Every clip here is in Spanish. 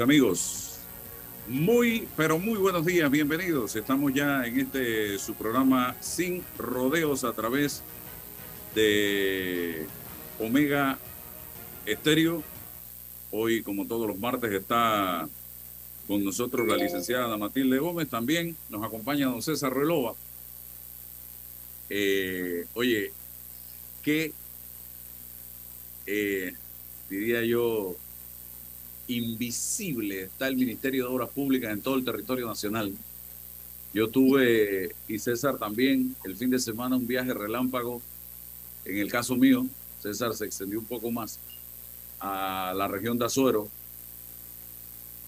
Amigos. Muy, pero muy buenos días, bienvenidos. Estamos ya en este su programa Sin Rodeos a través de Omega Estéreo. Hoy, como todos los martes, está con nosotros la licenciada Matilde Gómez. También nos acompaña don César Relova. Eh, oye, qué eh, diría yo invisible está el Ministerio de Obras Públicas en todo el territorio nacional. Yo tuve, y César también, el fin de semana un viaje relámpago. En el caso mío, César se extendió un poco más a la región de Azuero.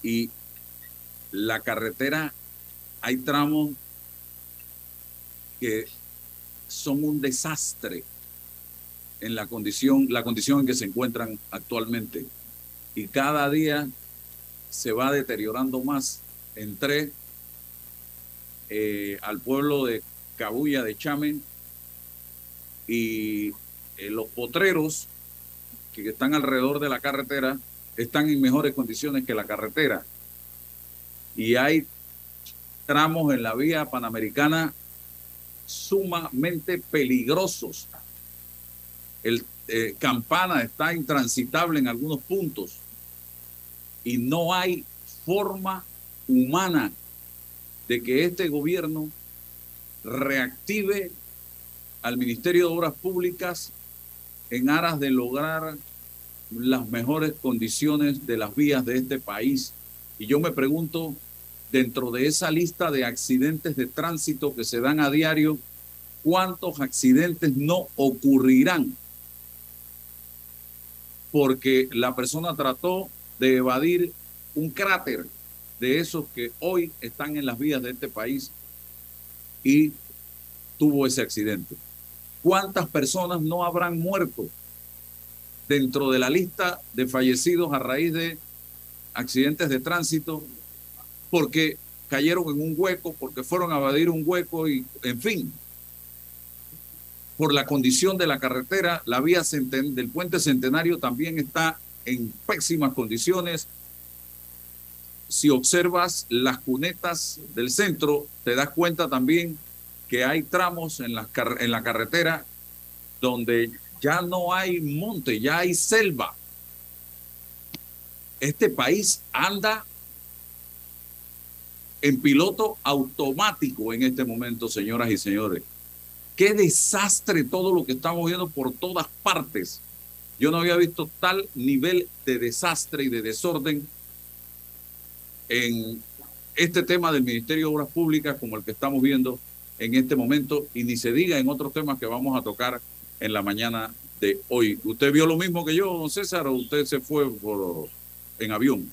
Y la carretera, hay tramos que son un desastre en la condición, la condición en que se encuentran actualmente y cada día se va deteriorando más. Entré eh, al pueblo de Cabulla de Chamen y eh, los potreros que están alrededor de la carretera están en mejores condiciones que la carretera. Y hay tramos en la vía panamericana sumamente peligrosos. El eh, Campana está intransitable en algunos puntos y no hay forma humana de que este gobierno reactive al Ministerio de Obras Públicas en aras de lograr las mejores condiciones de las vías de este país. Y yo me pregunto, dentro de esa lista de accidentes de tránsito que se dan a diario, ¿cuántos accidentes no ocurrirán? Porque la persona trató de evadir un cráter de esos que hoy están en las vías de este país y tuvo ese accidente. ¿Cuántas personas no habrán muerto dentro de la lista de fallecidos a raíz de accidentes de tránsito porque cayeron en un hueco, porque fueron a evadir un hueco y, en fin, por la condición de la carretera, la vía del puente centenario también está en pésimas condiciones. Si observas las cunetas del centro, te das cuenta también que hay tramos en la, carretera donde ya no hay monte, ya hay selva. Este país anda en piloto automático en este momento, señoras y señores. Qué desastre todo lo que estamos viendo por todas partes. Yo no había visto tal nivel de desastre y de desorden en este tema del Ministerio de Obras Públicas como el que estamos viendo en este momento y ni se diga en otros temas que vamos a tocar en la mañana de hoy. ¿Usted vio lo mismo que yo, don César, o usted se fue por, en avión?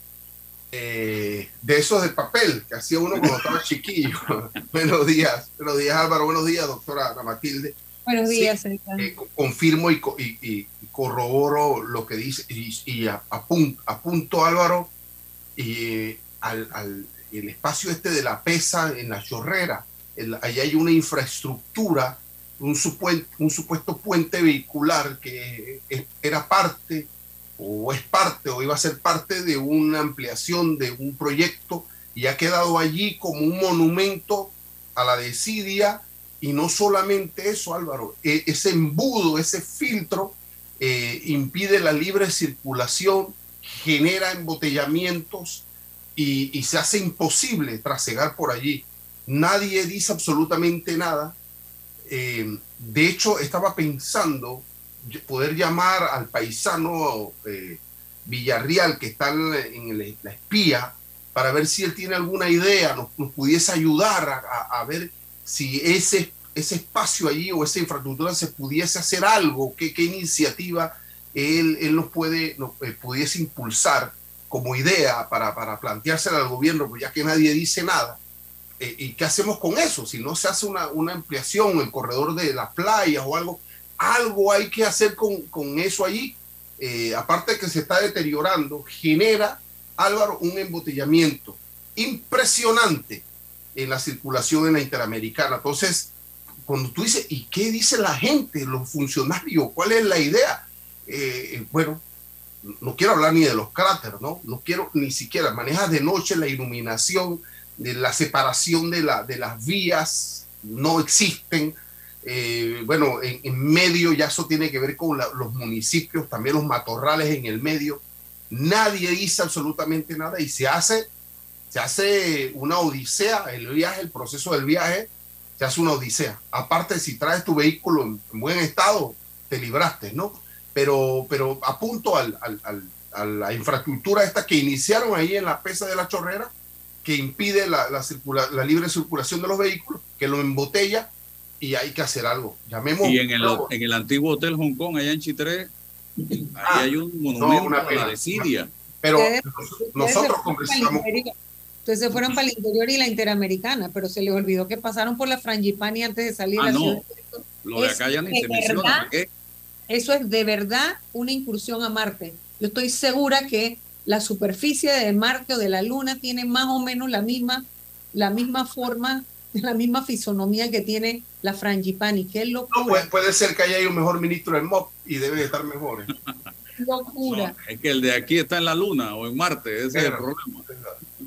Eh, de esos de papel que hacía uno cuando estaba chiquillo. buenos días, buenos días Álvaro, buenos días doctora Ana Matilde. Buenos días, sí, eh, confirmo y, y, corroboro lo que dice y, apunto, Álvaro y al, al, el espacio este de la pesa en la chorrera. ahí hay una infraestructura un, un supuesto puente vehicular que era parte o es parte o iba a ser parte de una ampliación de un proyecto y ha quedado allí como un monumento a la desidia y no solamente eso, Álvaro, e, ese embudo, ese filtro eh, impide la libre circulación, genera embotellamientos y, se hace imposible trasegar por allí. Nadie dice absolutamente nada. Eh, de hecho, estaba pensando poder llamar al paisano eh, Villarreal que está en la espía para ver si él tiene alguna idea, nos, pudiese ayudar a, ver si ese, ese espacio allí o esa infraestructura se pudiese hacer algo, qué, qué iniciativa él, él, nos puede, nos, eh, pudiese impulsar como idea para, para planteársela al gobierno, pues ya que nadie dice nada. Eh, ¿Y qué hacemos con eso? Si no se hace una, una ampliación, el corredor de las playas o algo, algo hay que hacer con, con eso allí. Eh, aparte de que se está deteriorando, genera, Álvaro, un embotellamiento impresionante en la circulación en la interamericana. Entonces, cuando tú dices, ¿y qué dice la gente, los funcionarios? ¿Cuál es la idea? Eh, bueno, no quiero hablar ni de los cráteres, ¿no? No quiero ni siquiera, manejas de noche la iluminación, de la separación de las vías, no existen eh, bueno, en, medio ya eso tiene que ver con los municipios, también los matorrales en el medio. Nadie dice absolutamente nada y se hace, se hace una odisea, el viaje, el proceso del viaje, se hace una odisea. Aparte, si traes tu vehículo en, buen estado, te libraste, ¿no? Pero, pero apunto a la infraestructura esta que iniciaron ahí en la pesa de la chorrera, que impide la, la libre circulación de los vehículos, que lo embotella y hay que hacer algo. Llamemos. Y en el, en el antiguo Hotel Hong Kong, allá en Chitré, ahí ah, hay un monumento a la desidia. Pero nosotros conversamos. Entonces se fueron para el interior y la interamericana, pero se les olvidó que pasaron por la Frangipani antes de salir ah, a la no. Lo de acá ya ni se menciona. Eso es de verdad una incursión a Marte. Yo estoy segura que la superficie de Marte o de la Luna tiene más o menos la misma, la misma forma la misma fisonomía que tiene la Frangipani. Qué locura. No, puede, ser que haya un mejor ministro del MOP y debe estar mejor. ¿eh? locura. es que el de aquí está en la Luna o en Marte, ese es el problema.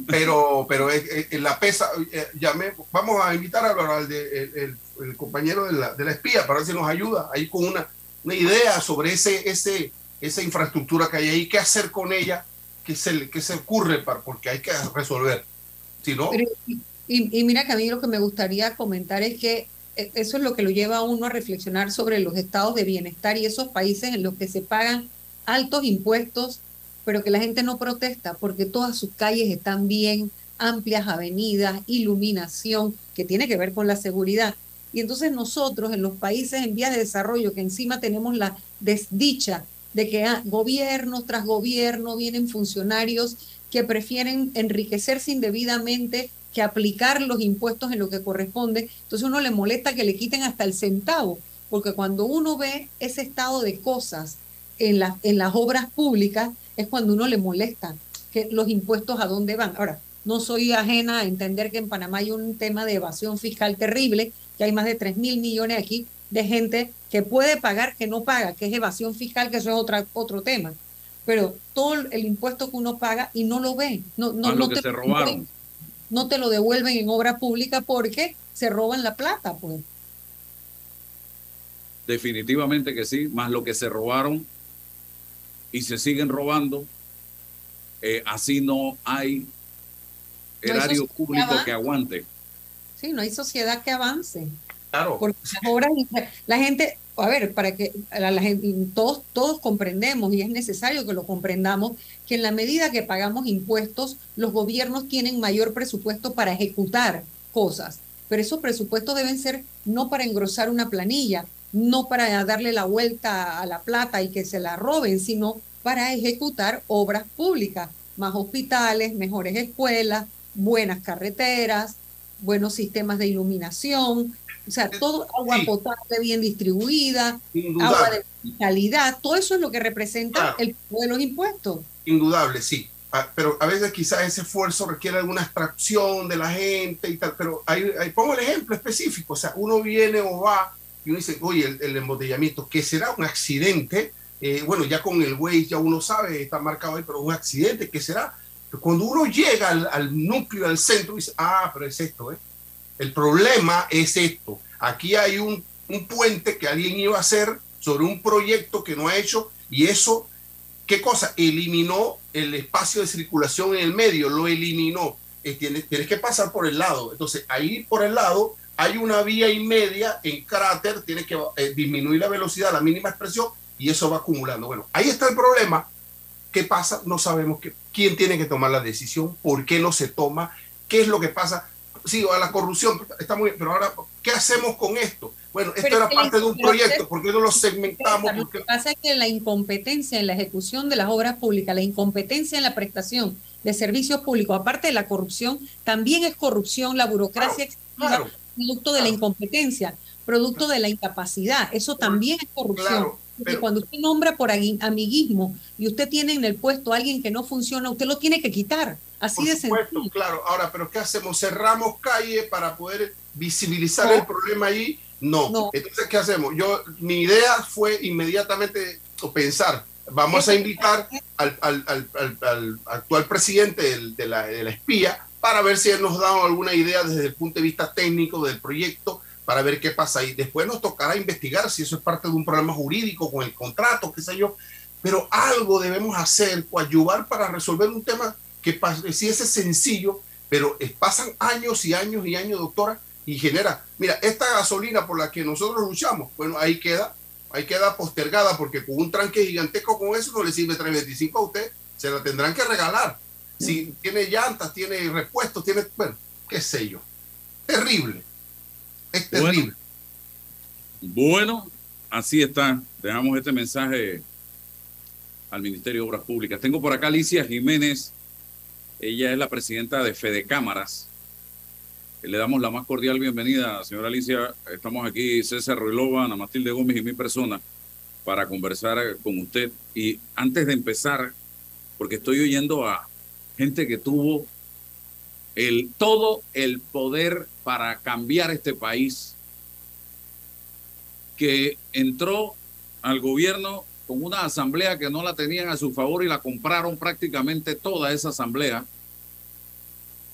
Pero, pero en la pesa, eh, llamé, vamos a invitar a al de, el, compañero de la, de la, espía para ver si nos ayuda ahí con una, una idea sobre ese, ese, esa infraestructura que hay ahí, qué hacer con ella, qué se, qué se ocurre, para, porque hay que resolver. Si no, y, mira que a mí lo que me gustaría comentar es que eh, eso es lo que lo lleva a uno a reflexionar sobre los estados de bienestar y esos países en los que se pagan altos impuestos, pero que la gente no protesta porque todas sus calles están bien, amplias avenidas, iluminación, que tiene que ver con la seguridad. Y entonces nosotros en los países en vías de desarrollo, que encima tenemos la desdicha de que ah, gobierno tras gobierno vienen funcionarios que prefieren enriquecerse indebidamente que aplicar los impuestos en lo que corresponde. Entonces uno le molesta que le quiten hasta el centavo, porque cuando uno ve ese estado de cosas en, en las obras públicas, es cuando uno le molesta que los impuestos a dónde van. Ahora, no soy ajena a entender que en Panamá hay un tema de evasión fiscal terrible, que hay más de 3 mil millones aquí de gente que puede pagar, que no paga, que es evasión fiscal, que eso es otra, otro tema. Pero todo el impuesto que uno paga y no lo ve. No, no, no te, se robaron no te lo devuelven en obra pública porque se roban la plata, pues. Definitivamente que sí, más lo que se robaron y se siguen robando, eh, así no hay erario público que aguante. Sí, no hay sociedad que avance. Claro. Porque la gente, a ver, para que la, gente, todos, todos comprendemos y es necesario que lo comprendamos, que en la medida que pagamos impuestos, los gobiernos tienen mayor presupuesto para ejecutar cosas. Pero esos presupuestos deben ser no para engrosar una planilla, no para darle la vuelta a la plata y que se la roben, sino para ejecutar obras públicas, más hospitales, mejores escuelas, buenas carreteras, buenos sistemas de iluminación, o sea, todo agua potable bien distribuida, agua de calidad, todo eso es lo que representa el pago de los impuestos. Indudable, sí. Pero a veces quizás ese esfuerzo requiere alguna abstracción de la gente y tal, pero ahí, pongo el ejemplo específico, o sea, uno viene o va y uno dice, oye, el, embotellamiento, que será un accidente, eh, bueno, ya con el Waze ya uno sabe, está marcado ahí, pero un accidente, ¿qué será? cuando uno llega al, núcleo, al centro, dice, ah, pero es esto, ¿eh? El problema es esto. Aquí hay un puente que alguien iba a hacer sobre un proyecto que no ha hecho y eso, ¿qué cosa? Eliminó el espacio de circulación en el medio, lo eliminó. Eh, tienes, que pasar por el lado. Entonces, ahí por el lado hay una vía y media en cráter, tienes que eh, disminuir la velocidad la mínima expresión y eso va acumulando. Bueno, ahí está el problema. ¿Qué pasa? No sabemos que, quién tiene que tomar la decisión, por qué no se toma, qué es lo que pasa. Sí, a la corrupción está muy bien, pero ahora, ¿qué hacemos con esto? Bueno, esto era parte de un proyecto, ¿por qué no lo segmentamos? Lo que pasa es que la incompetencia en la ejecución de las obras públicas, la incompetencia en la prestación de servicios públicos, aparte de la corrupción, también es corrupción, la burocracia producto de la incompetencia, producto de la incapacidad, eso también es corrupción. Porque cuando usted nombra por amiguismo y usted tiene en el puesto a alguien que no funciona, usted lo tiene que quitar. Así de supuesto, claro. Ahora, pero ¿qué hacemos? ¿Cerramos calle para poder visibilizar el problema ahí? No. Entonces, ¿qué hacemos? Yo, mi idea fue inmediatamente pensar, vamos a invitar al, actual presidente de, la, de la espía para ver si él nos da alguna idea desde el punto de vista técnico del proyecto para ver qué pasa ahí. Después nos tocará investigar si eso es parte de un problema jurídico con el contrato, qué sé yo, pero algo debemos hacer, o ayudar para resolver un tema que pareciese sencillo, pero pasan años y años y años, doctora, y genera, mira, esta gasolina por la que nosotros luchamos, bueno, ahí queda, ahí queda postergada, porque con un tranque gigantesco con eso no le sirve 325 a usted, se la tendrán que regalar. Si tiene llantas, tiene repuestos, tiene, bueno, qué sé yo. Terrible. Es terrible. Bueno, así está. Dejamos este mensaje al Ministerio de Obras Públicas. Tengo por acá Alicia Jiménez. Ella es la presidenta de Fede Cámaras. Le damos la más cordial bienvenida, señora Alicia. Estamos aquí, César Ruilova, Ana Matilde Gómez y mi persona, para conversar con usted. Y antes de empezar, porque estoy oyendo a gente que tuvo el, todo el poder para cambiar este país, que entró al gobierno con una asamblea que no la tenían a su favor y la compraron prácticamente toda esa asamblea,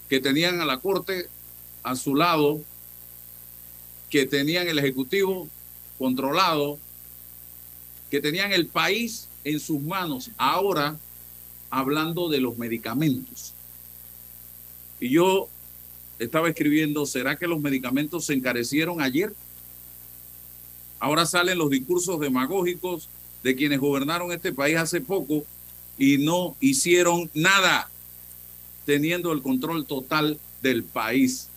que tenían a la Corte a su lado, que tenían el Ejecutivo controlado, que tenían el país en sus manos. Ahora, hablando de los medicamentos. Y yo estaba escribiendo, ¿será que los medicamentos se encarecieron ayer? Ahora salen los discursos demagógicos de quienes gobernaron este país hace poco y no hicieron nada teniendo el control total del país.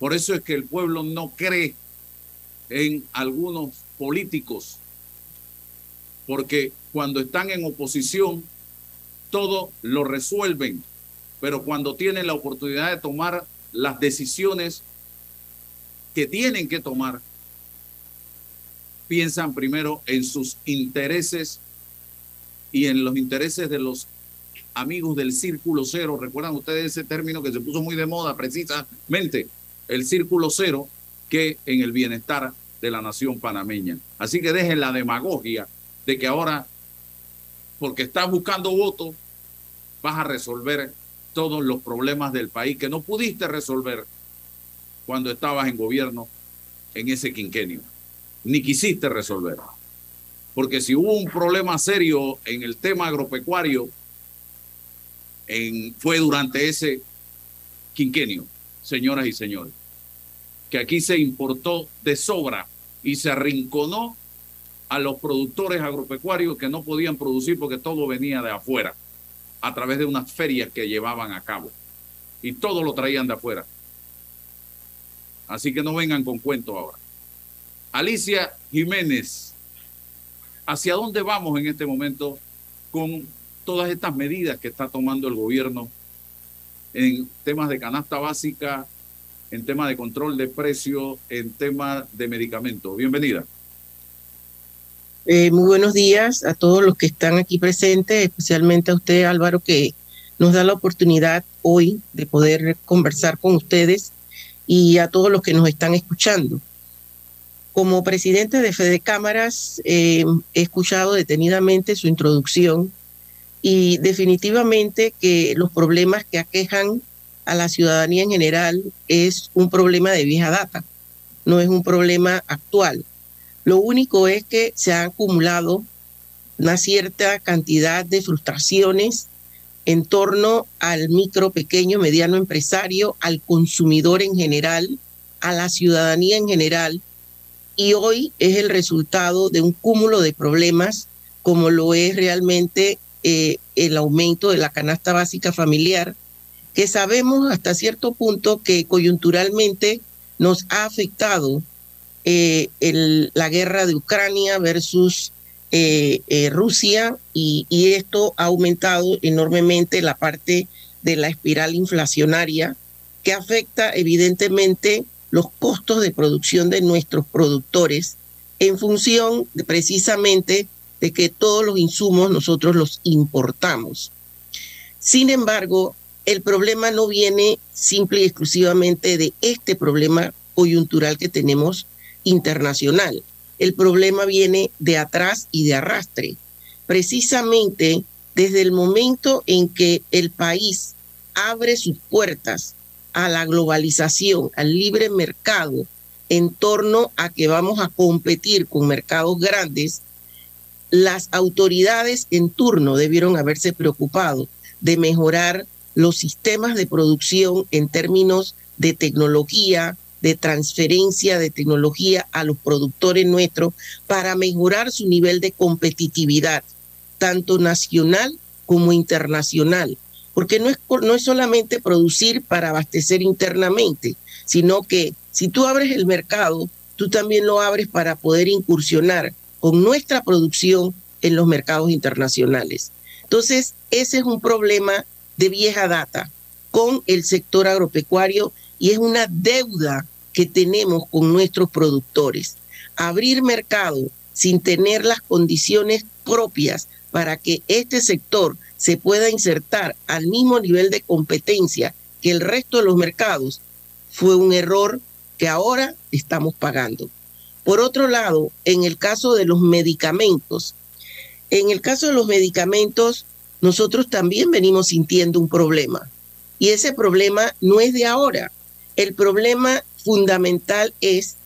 Por eso es que el pueblo no cree en algunos políticos, porque cuando están en oposición, todo lo resuelven pero cuando tienen la oportunidad de tomar las decisiones que tienen que tomar, piensan primero en sus intereses y en los intereses de los amigos del círculo cero. ¿Recuerdan ustedes ese término que se puso muy de moda precisamente? El círculo cero que en el bienestar de la nación panameña. Así que dejen la demagogia de que ahora, porque estás buscando votos, vas a resolver todos los problemas del país que no pudiste resolver cuando estabas en gobierno en ese quinquenio, ni quisiste resolver. Porque si hubo un problema serio en el tema agropecuario, fue durante ese quinquenio, señoras y señores, que aquí se importó de sobra y se arrinconó a los productores agropecuarios que no podían producir porque todo venía de afuera a través de unas ferias que llevaban a cabo. Y todo lo traían de afuera. Así que no vengan con cuentos ahora. Alicia Jiménez, ¿hacia dónde vamos en este momento con todas estas medidas que está tomando el gobierno en temas de canasta básica, en temas de control de precios, en temas de medicamentos? Bienvenida. Eh, muy buenos días a todos los que están aquí presentes, especialmente a usted, Álvaro, que nos da la oportunidad hoy de poder conversar con ustedes y a todos los que nos están escuchando. como presidente de Fede Cámaras, eh, he escuchado detenidamente su introducción y definitivamente que los problemas que aquejan a la ciudadanía en general es un problema de vieja data, no es un problema actual. Lo único es que se ha acumulado una cierta cantidad de frustraciones en torno al micro, pequeño, mediano empresario, al consumidor en general, a la ciudadanía en general, y hoy es el resultado de un cúmulo de problemas como lo es realmente eh, el aumento de la canasta básica familiar, que sabemos hasta cierto punto que coyunturalmente nos ha afectado eh, la guerra de Ucrania versus eh, Rusia y, esto ha aumentado enormemente la parte de la espiral inflacionaria que afecta evidentemente los costos de producción de nuestros productores en función precisamente de que todos los insumos nosotros los importamos. Sin embargo, el problema no viene simple y exclusivamente de este problema coyuntural que tenemos internacional. El problema viene de atrás y de arrastre. Precisamente desde el momento en que el país abre sus puertas a la globalización, al libre mercado, en torno a que vamos a competir con mercados grandes, las autoridades en turno debieron haberse preocupado de mejorar los sistemas de producción en términos de tecnología, de transferencia de tecnología a los productores nuestros para mejorar su nivel de competitividad, tanto nacional como internacional porque no es, no es solamente producir para abastecer internamente, sino que si tú abres el mercado, tú también lo abres para poder incursionar con nuestra producción en los mercados internacionales. Entonces, ese es un problema de vieja data con el sector agropecuario y es una deuda que tenemos con nuestros productores. Abrir mercado sin tener las condiciones propias para que este sector se pueda insertar al mismo nivel de competencia que el resto de los mercados, fue un error que ahora estamos pagando. Por otro lado, en el caso de los medicamentos, en el caso de los medicamentos, nosotros también venimos sintiendo un problema. Y ese problema no es de ahora. El problema fundamental es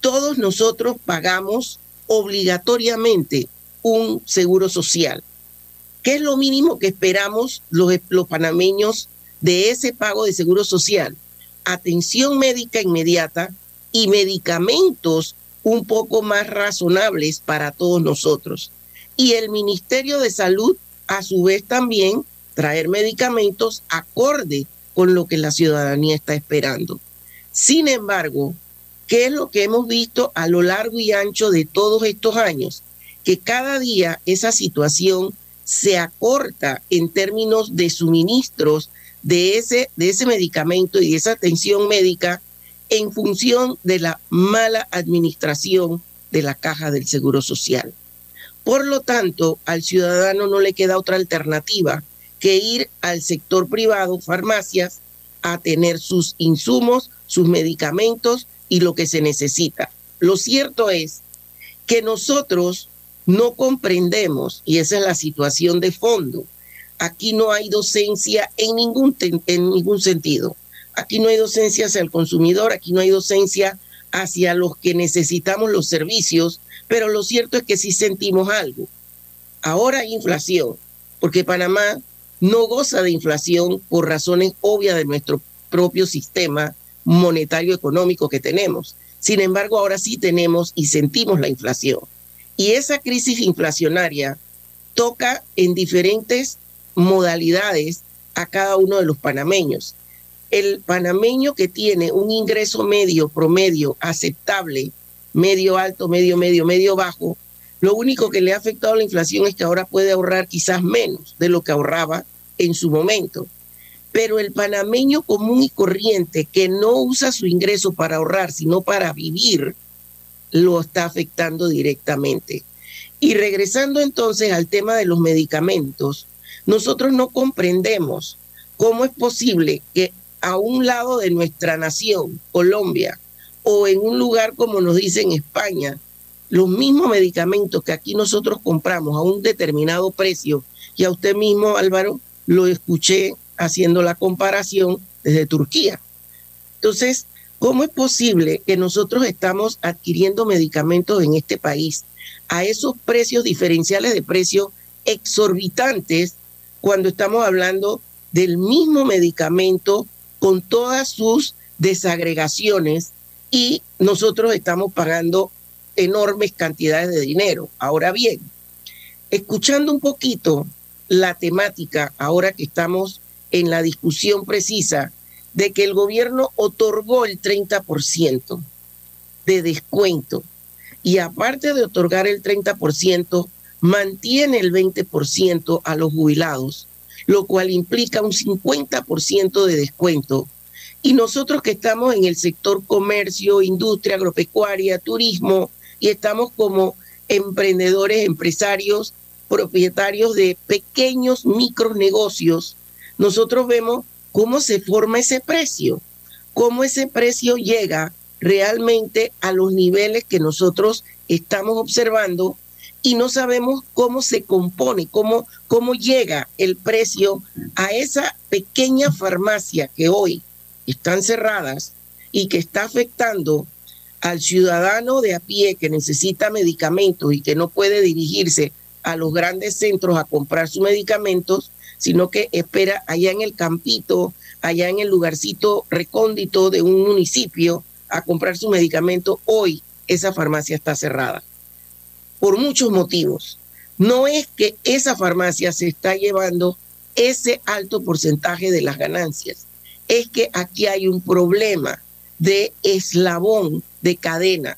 todos nosotros pagamos obligatoriamente un seguro social. ¿Qué es lo mínimo que esperamos los, los panameños de ese pago de seguro social? Atención médica inmediata y medicamentos un poco más razonables para todos nosotros. Y el Ministerio de Salud, a su vez, también traer medicamentos acorde con lo que la ciudadanía está esperando. Sin embargo, ¿qué es lo que hemos visto a lo largo y ancho de todos estos años? Que cada día esa situación se acorta en términos de suministros de ese, de ese medicamento y de esa atención médica en función de la mala administración de la caja del Seguro Social. Por lo tanto, al ciudadano no le queda otra alternativa que ir al sector privado, farmacias, a tener sus insumos, sus medicamentos y lo que se necesita. Lo cierto es que nosotros no comprendemos, y esa es la situación de fondo, aquí no hay docencia en ningún, en ningún sentido. Aquí no hay docencia hacia el consumidor, aquí no hay docencia hacia los que necesitamos los servicios, pero lo cierto es que sí sentimos algo. Ahora hay inflación, porque Panamá no goza de inflación por razones obvias de nuestro propio sistema monetario económico que tenemos. Sin embargo, ahora sí tenemos y sentimos la inflación. Y esa crisis inflacionaria toca en diferentes modalidades a cada uno de los panameños. El panameño que tiene un ingreso medio, promedio, aceptable, medio alto, medio, medio, medio bajo, lo único que le ha afectado a la inflación es que ahora puede ahorrar quizás menos de lo que ahorraba en su momento. Pero el panameño común y corriente que no usa su ingreso para ahorrar, sino para vivir, lo está afectando directamente. Y regresando entonces al tema de los medicamentos, nosotros no comprendemos cómo es posible que a un lado de nuestra nación, Colombia, o en un lugar como nos dice en España, los mismos medicamentos que aquí nosotros compramos a un determinado precio, y a usted mismo, Álvaro, lo escuché haciendo la comparación desde Turquía. Entonces, ¿cómo es posible que nosotros estamos adquiriendo medicamentos en este país a esos precios diferenciales de precios exorbitantes cuando estamos hablando del mismo medicamento con todas sus desagregaciones y nosotros estamos pagando enormes cantidades de dinero. Ahora bien, escuchando un poquito la temática, ahora que estamos en la discusión precisa de que el gobierno otorgó el 30% de descuento y aparte de otorgar el 30%, mantiene el 20% a los jubilados, lo cual implica un 50% de descuento. Y nosotros que estamos en el sector comercio, industria, agropecuaria, turismo, y estamos como emprendedores, empresarios, propietarios de pequeños micronegocios, nosotros vemos cómo se forma ese precio, cómo ese precio llega realmente a los niveles que nosotros estamos observando y no sabemos cómo se compone, cómo, cómo llega el precio a esa pequeña farmacia que hoy están cerradas y que está afectando al ciudadano de a pie que necesita medicamentos y que no puede dirigirse a los grandes centros a comprar sus medicamentos, sino que espera allá en el campito, allá en el lugarcito recóndito de un municipio a comprar su medicamento, hoy esa farmacia está cerrada. Por muchos motivos. No es que esa farmacia se está llevando ese alto porcentaje de las ganancias. Es que aquí hay un problema de eslabón de cadena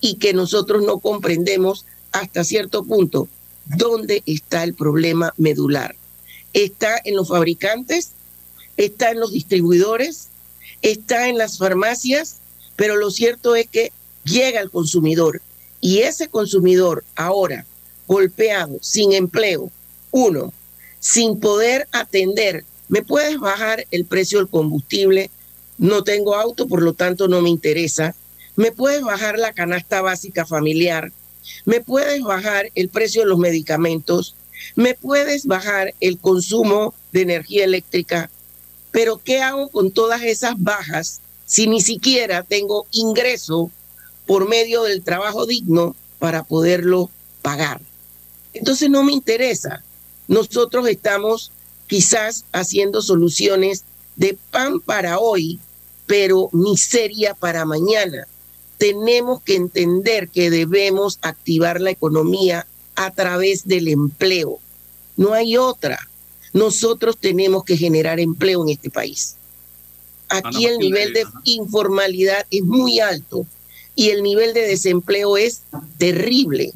y que nosotros no comprendemos hasta cierto punto dónde está el problema medular. Está en los fabricantes, está en los distribuidores, está en las farmacias, pero lo cierto es que llega al consumidor y ese consumidor ahora golpeado, sin empleo, uno, sin poder atender, ¿me puedes bajar el precio del combustible? No tengo auto, por lo tanto no me interesa. ¿Me puedes bajar la canasta básica familiar? ¿Me puedes bajar el precio de los medicamentos? ¿Me puedes bajar el consumo de energía eléctrica? Pero ¿qué hago con todas esas bajas si ni siquiera tengo ingreso por medio del trabajo digno para poderlo pagar? Entonces no me interesa. Nosotros estamos quizás haciendo soluciones de pan para hoy, pero miseria para mañana tenemos que entender que debemos activar la economía a través del empleo. No hay otra. Nosotros tenemos que generar empleo en este país. Aquí el nivel de informalidad es muy alto y el nivel de desempleo es terrible.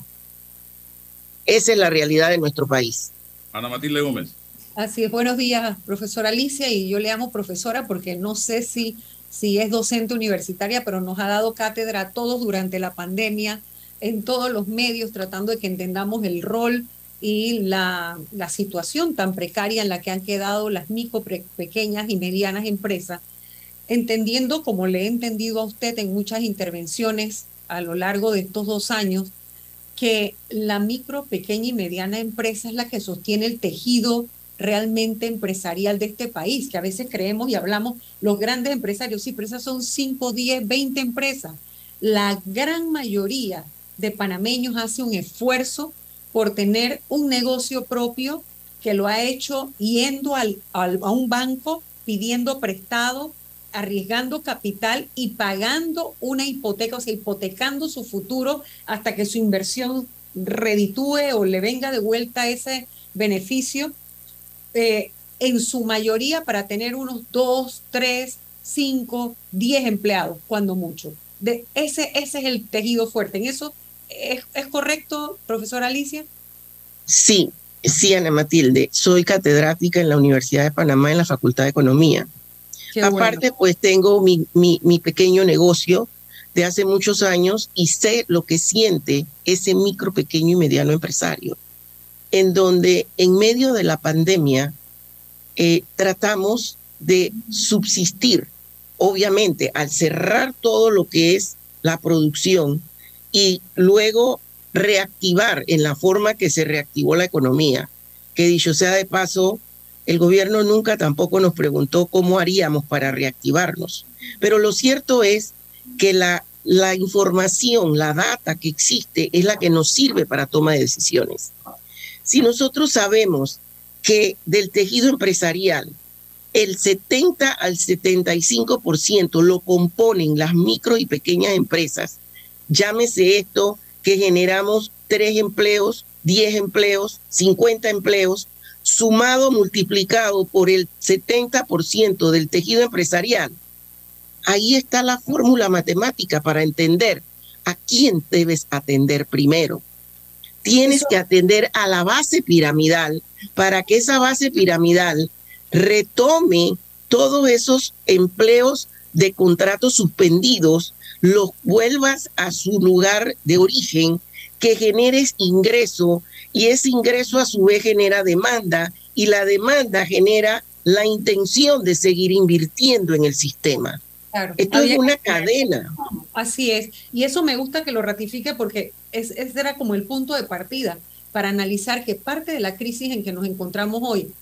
Esa es la realidad de nuestro país. Ana Matilde Gómez. Así es, buenos días, profesora Alicia, y yo le amo profesora porque no sé si si es docente universitaria, pero nos ha dado cátedra a todos durante la pandemia, en todos los medios, tratando de que entendamos el rol y la, la situación tan precaria en la que han quedado las micro, pequeñas y medianas empresas, entendiendo, como le he entendido a usted en muchas intervenciones a lo largo de estos dos años, que la micro, pequeña y mediana empresa es la que sostiene el tejido realmente empresarial de este país, que a veces creemos y hablamos, los grandes empresarios, sí, pero esas son 5, 10, 20 empresas. La gran mayoría de panameños hace un esfuerzo por tener un negocio propio que lo ha hecho yendo al, a un banco, pidiendo prestado, arriesgando capital y pagando una hipoteca, o sea, hipotecando su futuro hasta que su inversión reditúe o le venga de vuelta ese beneficio eh, en su mayoría para tener unos dos, tres, cinco, diez empleados, cuando mucho. De ese, ese es el tejido fuerte. ¿En eso es, correcto, profesora Alicia? Sí, sí, Ana Matilde. Soy catedrática en la Universidad de Panamá en la Facultad de Economía. Aparte, pues tengo mi, mi, mi pequeño negocio de hace muchos años y sé lo que siente ese micro, pequeño y mediano empresario en donde en medio de la pandemia eh, tratamos de subsistir obviamente, al cerrar todo lo que es la producción y luego reactivar en la forma que se reactivó la economía, que dicho sea de paso, el gobierno nunca tampoco nos preguntó cómo haríamos para reactivarnos. Pero lo cierto es que la, la información, la data que existe es la que nos sirve para toma de decisiones. Si nosotros sabemos que del tejido empresarial el 70 al 75% lo componen las micro y pequeñas empresas. Llámese esto que generamos tres empleos, 10 empleos, 50 empleos, sumado, multiplicado por el 70% del tejido empresarial. Ahí está la fórmula matemática para entender a quién debes atender primero. Tienes que atender a la base piramidal para que esa base piramidal retome todos esos empleos de contratos suspendidos, los vuelvas a su lugar de origen, que generes ingreso y ese ingreso a su vez genera demanda y la demanda genera la intención de seguir invirtiendo en el sistema. Esto es una cadena. Así es. Y eso me gusta que lo ratifique porque es, ese era como el punto de partida para analizar que parte de la crisis en que nos encontramos hoy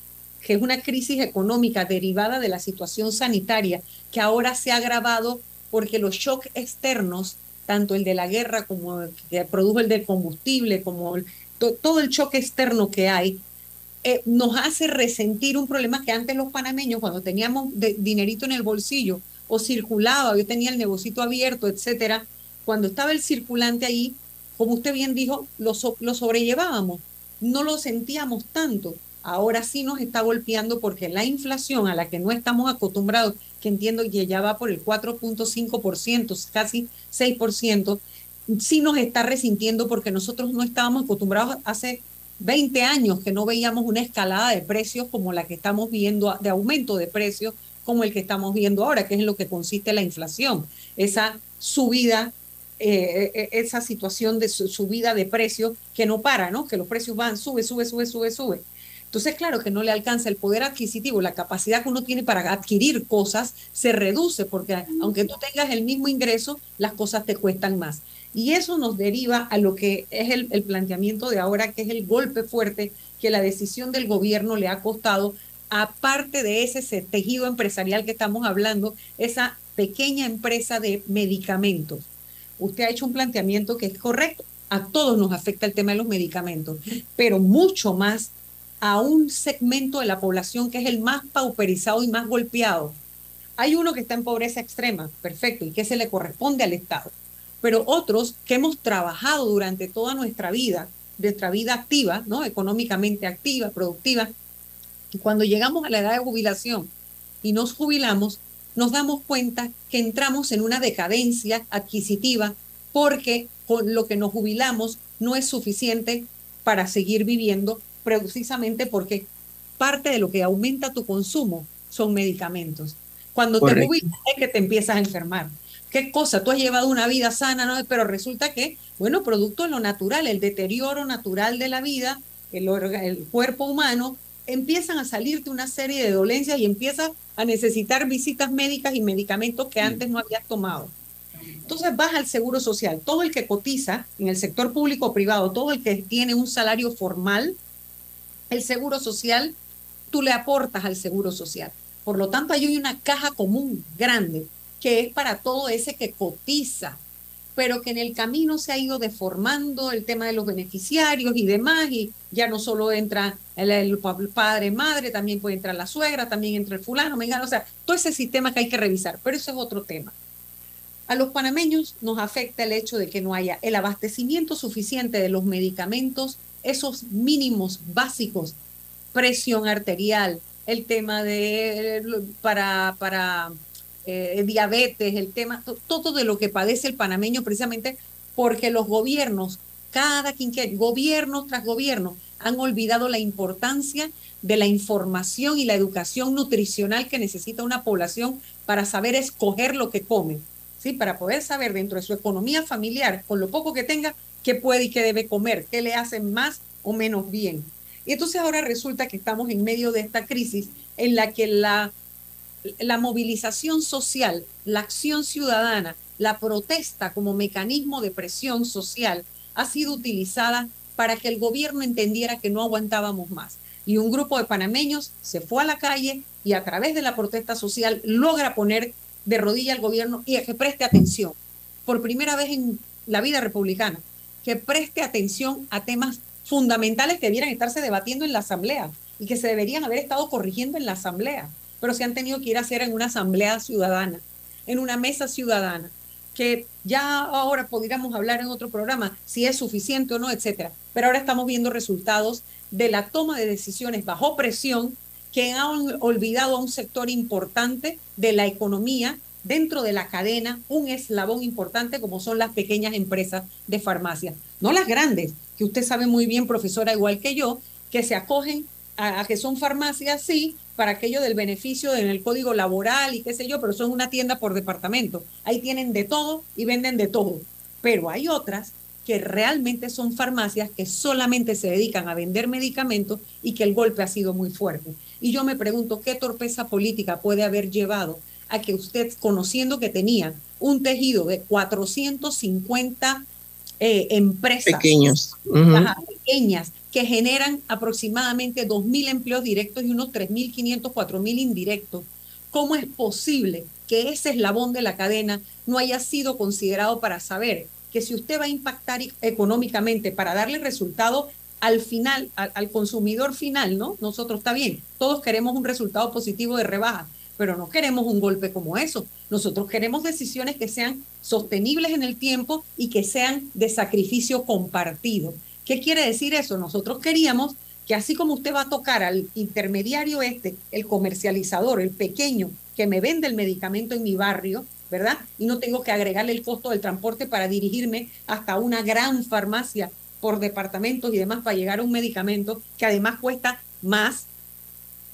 que es una crisis económica derivada de la situación sanitaria, que ahora se ha agravado porque los shocks externos, tanto el de la guerra como el que produjo el del combustible, como todo el shock externo que hay, eh, nos hace resentir un problema que antes los panameños, cuando teníamos dinerito en el bolsillo o circulaba, yo tenía el negocito abierto, etcétera, cuando estaba el circulante ahí, como usted bien dijo, lo, lo sobrellevábamos, no lo sentíamos tanto. Ahora sí nos está golpeando porque la inflación a la que no estamos acostumbrados, que entiendo que ya va por el 4.5%, casi 6%, sí nos está resintiendo porque nosotros no estábamos acostumbrados hace 20 años que no veíamos una escalada de precios como la que estamos viendo, de aumento de precios como el que estamos viendo ahora, que es en lo que consiste la inflación, esa subida eh, eh, esa situación de subida de precios que no para, ¿no? Que los precios van, sube, sube, sube, sube, sube. Entonces, claro que no le alcanza el poder adquisitivo, la capacidad que uno tiene para adquirir cosas se reduce porque aunque tú tengas el mismo ingreso, las cosas te cuestan más. Y eso nos deriva a lo que es el, planteamiento de ahora, que es el golpe fuerte que la decisión del gobierno le ha costado, aparte de ese tejido empresarial que estamos hablando, esa pequeña empresa de medicamentos. Usted ha hecho un planteamiento que es correcto. A todos nos afecta el tema de los medicamentos, pero mucho más a un segmento de la población que es el más pauperizado y más golpeado. Hay uno que está en pobreza extrema, perfecto, y que se le corresponde al Estado. Pero otros que hemos trabajado durante toda nuestra vida, nuestra vida activa, ¿no? económicamente activa, productiva, y cuando llegamos a la edad de jubilación y nos jubilamos, nos damos cuenta que entramos en una decadencia adquisitiva porque con lo que nos jubilamos no es suficiente para seguir viviendo precisamente porque parte de lo que aumenta tu consumo son medicamentos. Cuando te jubilas es que te empiezas a enfermar. ¿Qué cosa? Tú has llevado una vida sana, ¿no? pero resulta que, bueno, producto de lo natural, el deterioro natural de la vida, el, el cuerpo humano, empiezan a salirte una serie de dolencias y empiezas a necesitar visitas médicas y medicamentos que antes no habías tomado. Entonces vas al seguro social. Todo el que cotiza en el sector público o privado, todo el que tiene un salario formal, el seguro social, tú le aportas al seguro social. Por lo tanto, hay una caja común grande que es para todo ese que cotiza, pero que en el camino se ha ido deformando el tema de los beneficiarios y demás, y ya no solo entra el, padre, madre, también puede entrar la suegra, también entra el fulano, o sea, todo ese sistema que hay que revisar, pero eso es otro tema. A los panameños nos afecta el hecho de que no haya el abastecimiento suficiente de los medicamentos esos mínimos básicos, presión arterial, el tema de para, para eh, diabetes, el tema, todo de lo que padece el panameño precisamente porque los gobiernos, cada quinquenio, gobierno tras gobierno, han olvidado la importancia de la información y la educación nutricional que necesita una población para saber escoger lo que come, ¿sí? para poder saber dentro de su economía familiar, con lo poco que tenga, qué puede y qué debe comer, qué le hace más o menos bien. Y entonces ahora resulta que estamos en medio de esta crisis en la que la la movilización social, la acción ciudadana, la protesta como mecanismo de presión social ha sido utilizada para que el gobierno entendiera que no aguantábamos más. Y un grupo de panameños se fue a la calle y a través de la protesta social logra poner de rodilla al gobierno y que preste atención, por primera vez en la vida republicana, que preste atención a temas fundamentales que debieran estarse debatiendo en la Asamblea y que se deberían haber estado corrigiendo en la Asamblea, pero se han tenido que ir a hacer en una Asamblea ciudadana, en una mesa ciudadana, que ya ahora podríamos hablar en otro programa si es suficiente o no, etcétera. Pero ahora estamos viendo resultados de la toma de decisiones bajo presión que han olvidado a un sector importante de la economía dentro de la cadena, un eslabón importante como son las pequeñas empresas de farmacia, no las grandes, que usted sabe muy bien, profesora, igual que yo, que se acogen a, que son farmacias, sí, para aquello del beneficio en el código laboral y qué sé yo, pero son una tienda por departamento. Ahí tienen de todo y venden de todo. Pero hay otras que realmente son farmacias que solamente se dedican a vender medicamentos y que el golpe ha sido muy fuerte. Y yo me pregunto, ¿qué torpeza política puede haber llevado a que usted, conociendo que tenían un tejido de 450 eh, empresas pequeños, pequeñas que generan aproximadamente 2.000 empleos directos y unos 3.500, 4.000 indirectos. ¿Cómo es posible que ese eslabón de la cadena no haya sido considerado para saber que si usted va a impactar económicamente para darle resultado al final, al, al consumidor final, ¿no? Nosotros está bien, todos queremos un resultado positivo de rebaja, pero no queremos un golpe como eso. Nosotros queremos decisiones que sean sostenibles en el tiempo y que sean de sacrificio compartido. ¿Qué quiere decir eso? Nosotros queríamos que así como usted va a tocar al intermediario este, el comercializador, el pequeño, que me vende el medicamento en mi barrio, ¿verdad? Y no tengo que agregarle el costo del transporte para dirigirme hasta una gran farmacia por departamentos y demás para llegar a un medicamento que además cuesta más,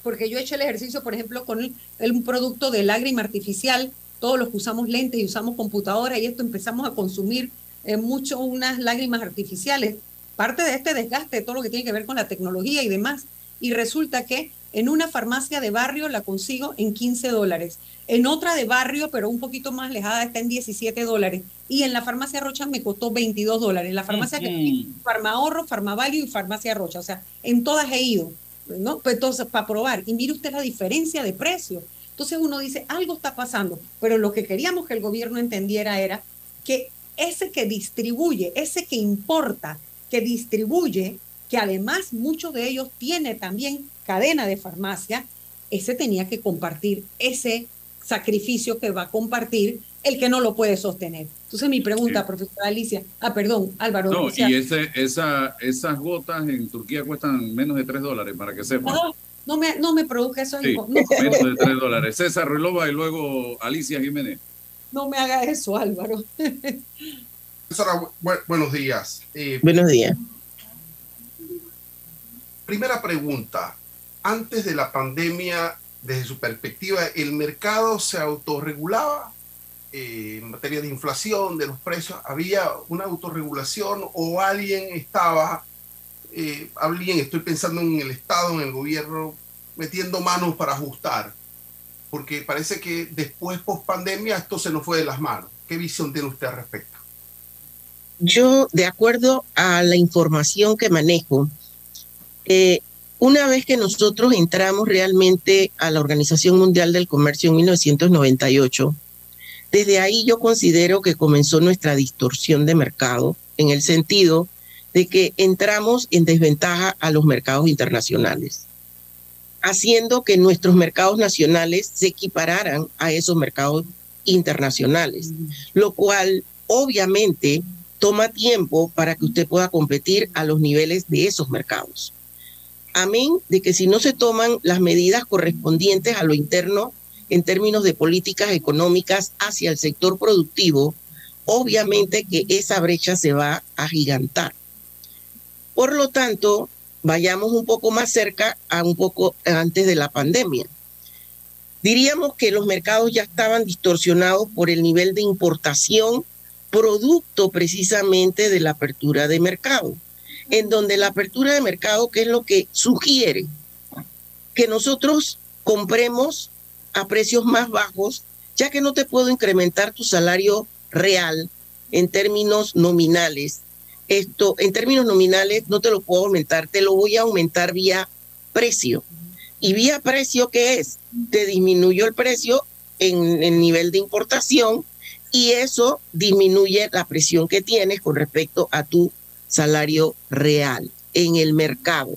porque yo he hecho el ejercicio, por ejemplo, con un producto de lágrima artificial, todos los que usamos lentes y usamos computadora y esto empezamos a consumir eh, mucho unas lágrimas artificiales parte de este desgaste, todo lo que tiene que ver con la tecnología y demás. Y resulta que en una farmacia de barrio la consigo en 15 dólares. En otra de barrio, pero un poquito más alejada, está en 17 dólares. Y en la farmacia Rocha me costó 22 dólares. La farmacia que -huh. que Farma Ahorro, Farmavalio y Farmacia Rocha. O sea, en todas he ido, ¿no? Pues entonces, para probar. Y mire usted la diferencia de precio. Entonces uno dice, algo está pasando. Pero lo que queríamos que el gobierno entendiera era que ese que distribuye, ese que importa, que distribuye, que además muchos de ellos tiene también cadena de farmacia, ese tenía que compartir ese sacrificio que va a compartir el que no lo puede sostener. Entonces mi pregunta, profesora Alicia, ah, perdón, Álvaro. No, y ese, esa, esas gotas en Turquía cuestan menos de 3 dólares, para que sepan. No, no me, no me produzca eso. Sí, no, menos de 3 dólares. César Relova y luego Alicia Jiménez. No me haga eso, Álvaro. Profesora, bu buenos días. Eh, buenos días. Primera pregunta. Antes de la pandemia, desde su perspectiva, ¿el mercado se autorregulaba eh, en materia de inflación, de los precios? ¿Había una autorregulación o alguien estaba, eh, alguien, estoy pensando en el Estado, en el gobierno, metiendo manos para ajustar? Porque parece que después, post pandemia, esto se nos fue de las manos. ¿Qué visión tiene usted al respecto? Yo, de acuerdo a la información que manejo, eh, una vez que nosotros entramos realmente a la Organización Mundial del Comercio en 1998, desde ahí yo considero que comenzó nuestra distorsión de mercado, en el sentido de que entramos en desventaja a los mercados internacionales, haciendo que nuestros mercados nacionales se equipararan a esos mercados internacionales, lo cual obviamente toma tiempo para que usted pueda competir a los niveles de esos mercados. Amén de que si no se toman las medidas correspondientes a lo interno en términos de políticas económicas hacia el sector productivo, obviamente que esa brecha se va a gigantar. Por lo tanto, vayamos un poco más cerca a un poco antes de la pandemia. Diríamos que los mercados ya estaban distorsionados por el nivel de importación producto precisamente de la apertura de mercado, en donde la apertura de mercado, que es lo que sugiere que nosotros compremos a precios más bajos, ya que no te puedo incrementar tu salario real en términos nominales. Esto, en términos nominales, no te lo puedo aumentar, te lo voy a aumentar vía precio. ¿Y vía precio qué es? Te disminuyó el precio en el nivel de importación y eso disminuye la presión que tienes con respecto a tu salario real en el mercado.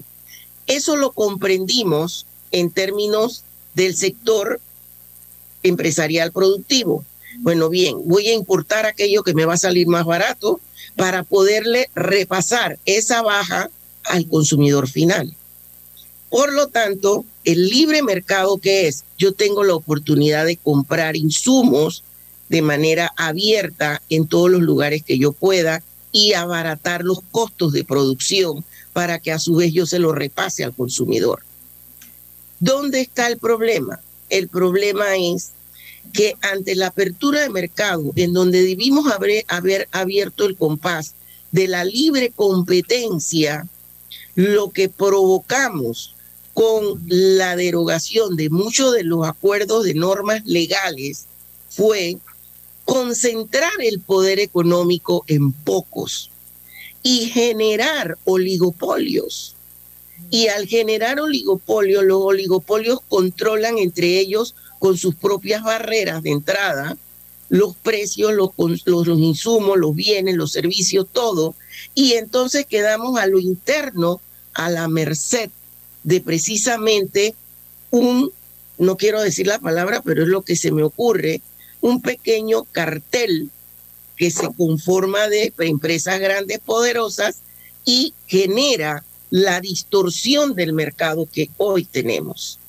Eso lo comprendimos en términos del sector empresarial productivo. Bueno, bien, voy a importar aquello que me va a salir más barato para poderle repasar esa baja al consumidor final. Por lo tanto, el libre mercado que es, yo tengo la oportunidad de comprar insumos de manera abierta en todos los lugares que yo pueda y abaratar los costos de producción para que a su vez yo se lo repase al consumidor. ¿Dónde está el problema? El problema es que ante la apertura de mercado, en donde debimos haber, haber abierto el compás de la libre competencia, lo que provocamos con la derogación de muchos de los acuerdos de normas legales fue concentrar el poder económico en pocos y generar oligopolios. Y al generar oligopolios, los oligopolios controlan entre ellos con sus propias barreras de entrada los precios, los, los, los insumos, los bienes, los servicios, todo. Y entonces quedamos a lo interno, a la merced de precisamente un, no quiero decir la palabra, pero es lo que se me ocurre, un pequeño cartel que se conforma de empresas grandes, poderosas y genera la distorsión del mercado que hoy tenemos.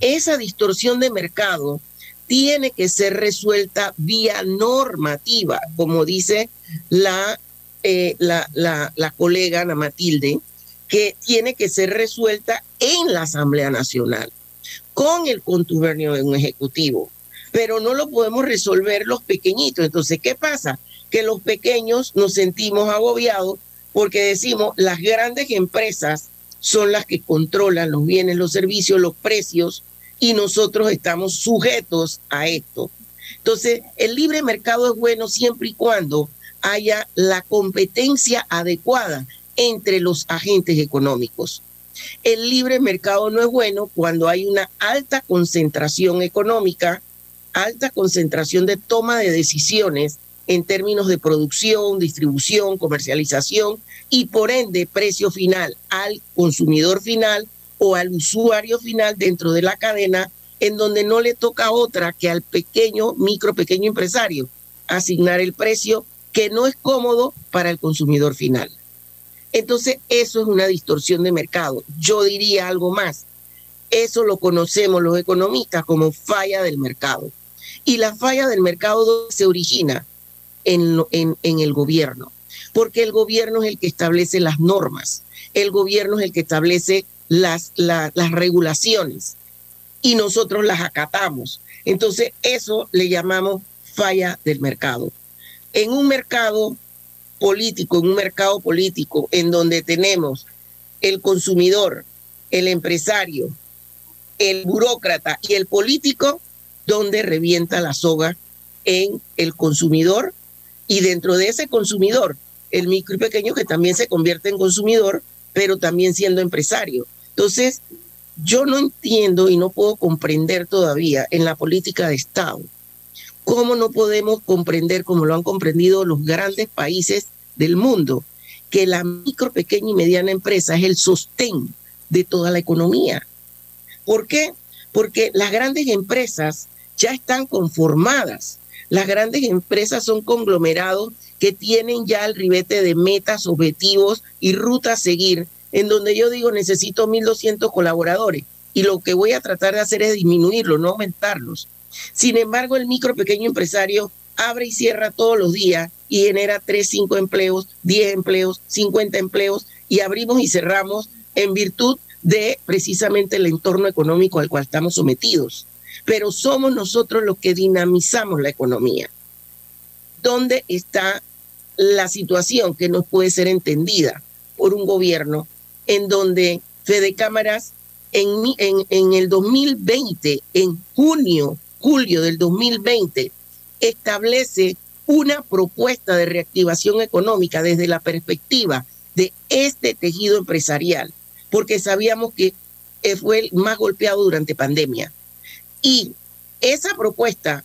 Esa distorsión de mercado tiene que ser resuelta vía normativa, como dice la, eh, la, colega Ana Matilde, que tiene que ser resuelta en la Asamblea Nacional, con el contubernio de un ejecutivo. Pero no lo podemos resolver los pequeñitos. Entonces, ¿qué pasa? Que los pequeños nos sentimos agobiados porque decimos, las grandes empresas son las que controlan los bienes, los servicios, los precios, y nosotros estamos sujetos a esto. Entonces, el libre mercado es bueno siempre y cuando haya la competencia adecuada entre los agentes económicos. El libre mercado no es bueno cuando hay una alta concentración económica, alta concentración de toma de decisiones en términos de producción, distribución, comercialización y por ende precio final al consumidor final o al usuario final dentro de la cadena en donde no le toca otra que al pequeño, micro, pequeño empresario asignar el precio que no es cómodo para el consumidor final. Entonces, eso es una distorsión de mercado. Yo diría algo más. Eso lo conocemos los economistas como falla del mercado. Y la falla del mercado se origina en, en, el gobierno, porque el gobierno es el que establece las normas, el gobierno es el que establece las, las regulaciones y nosotros las acatamos. Entonces, eso le llamamos falla del mercado. En un mercado político, en un mercado político en donde tenemos el consumidor, el empresario, el burócrata y el político, donde revienta la soga en el consumidor y dentro de ese consumidor, el micro y pequeño que también se convierte en consumidor, pero también siendo empresario. Entonces, yo no entiendo y no puedo comprender todavía en la política de Estado ¿Cómo no podemos comprender, como lo han comprendido los grandes países del mundo, que la micro, pequeña y mediana empresa es el sostén de toda la economía? ¿Por qué? Porque las grandes empresas ya están conformadas. Las grandes empresas son conglomerados que tienen ya el ribete de metas, objetivos y rutas a seguir, en donde yo digo necesito 1.200 colaboradores y lo que voy a tratar de hacer es disminuirlo, no aumentarlos. Sin embargo, el micro pequeño empresario abre y cierra todos los días y genera 3, 5 empleos, 10 empleos, 50 empleos y abrimos y cerramos en virtud de precisamente el entorno económico al cual estamos sometidos. Pero somos nosotros los que dinamizamos la economía. ¿Dónde está la situación que no puede ser entendida por un gobierno en donde Fede Cámaras en, en, en el 2020, en junio, julio del 2020, establece una propuesta de reactivación económica desde la perspectiva de este tejido empresarial, porque sabíamos que fue el más golpeado durante pandemia. Y esa propuesta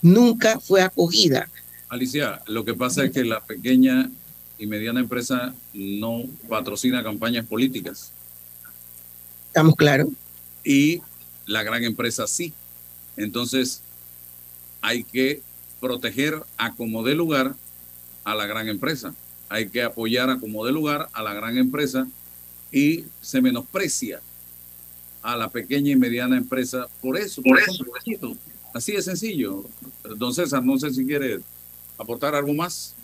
nunca fue acogida. Alicia, lo que pasa es que la pequeña y mediana empresa no patrocina campañas políticas. Estamos claros. Y la gran empresa sí. Entonces, hay que proteger a como de lugar a la gran empresa. Hay que apoyar a como de lugar a la gran empresa y se menosprecia a la pequeña y mediana empresa por eso. Por, eso. Así de sencillo. Don César, no sé si quiere aportar algo más.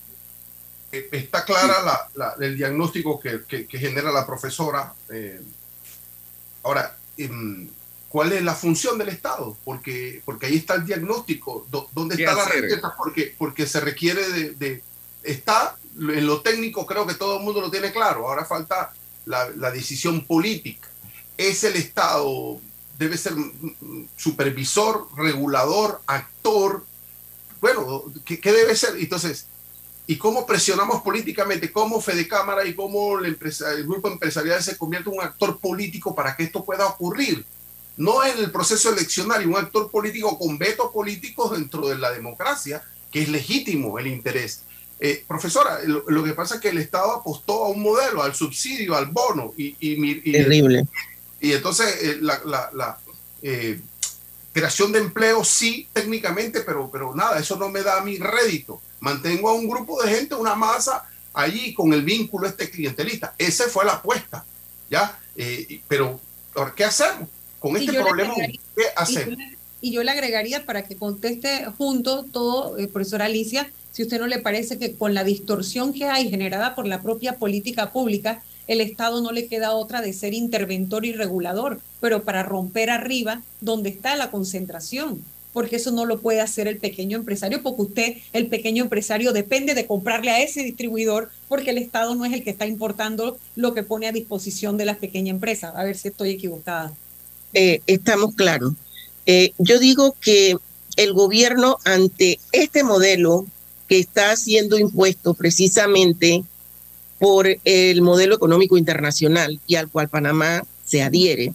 Eh, está clara el diagnóstico que, genera la profesora. Eh, ahora, em, ¿cuál es la función del Estado? Porque, porque ahí está el diagnóstico. ¿Dónde está la receta? Porque, porque se requiere de, Está en lo técnico, creo que todo el mundo lo tiene claro. Ahora falta la, la decisión política. Es el Estado, debe ser supervisor, regulador, actor. Bueno, ¿qué, debe ser? Entonces, y cómo presionamos políticamente, cómo Fede Cámara y cómo el, grupo empresarial se convierte en un actor político para que esto pueda ocurrir. No en el proceso eleccionario, un actor político con vetos políticos dentro de la democracia, que es legítimo el interés. Eh, profesora, lo, que pasa es que el Estado apostó a un modelo, al subsidio, al bono. Y, y, Terrible. Y, entonces eh, la, eh, creación de empleo sí, técnicamente, pero, pero nada, eso no me da mí rédito mantengo a un grupo de gente, una masa allí con el vínculo este clientelista. Esa fue la apuesta, ¿ya? Eh, pero, ¿qué hacemos? Con este problema, ¿qué hacemos? Y yo, le agregaría para que conteste junto todo, profesora Alicia, si usted no le parece que con la distorsión que hay generada por la propia política pública, el Estado no le queda otra de ser interventor y regulador, pero para romper arriba donde está la concentración porque eso no lo puede hacer el pequeño empresario, porque usted, el pequeño empresario, depende de comprarle a ese distribuidor, porque el Estado no es el que está importando lo que pone a disposición de las pequeñas empresas. A ver si estoy equivocada. Eh, estamos claros. Eh, yo digo que el gobierno ante este modelo que está siendo impuesto precisamente por el modelo económico internacional y al cual Panamá se adhiere,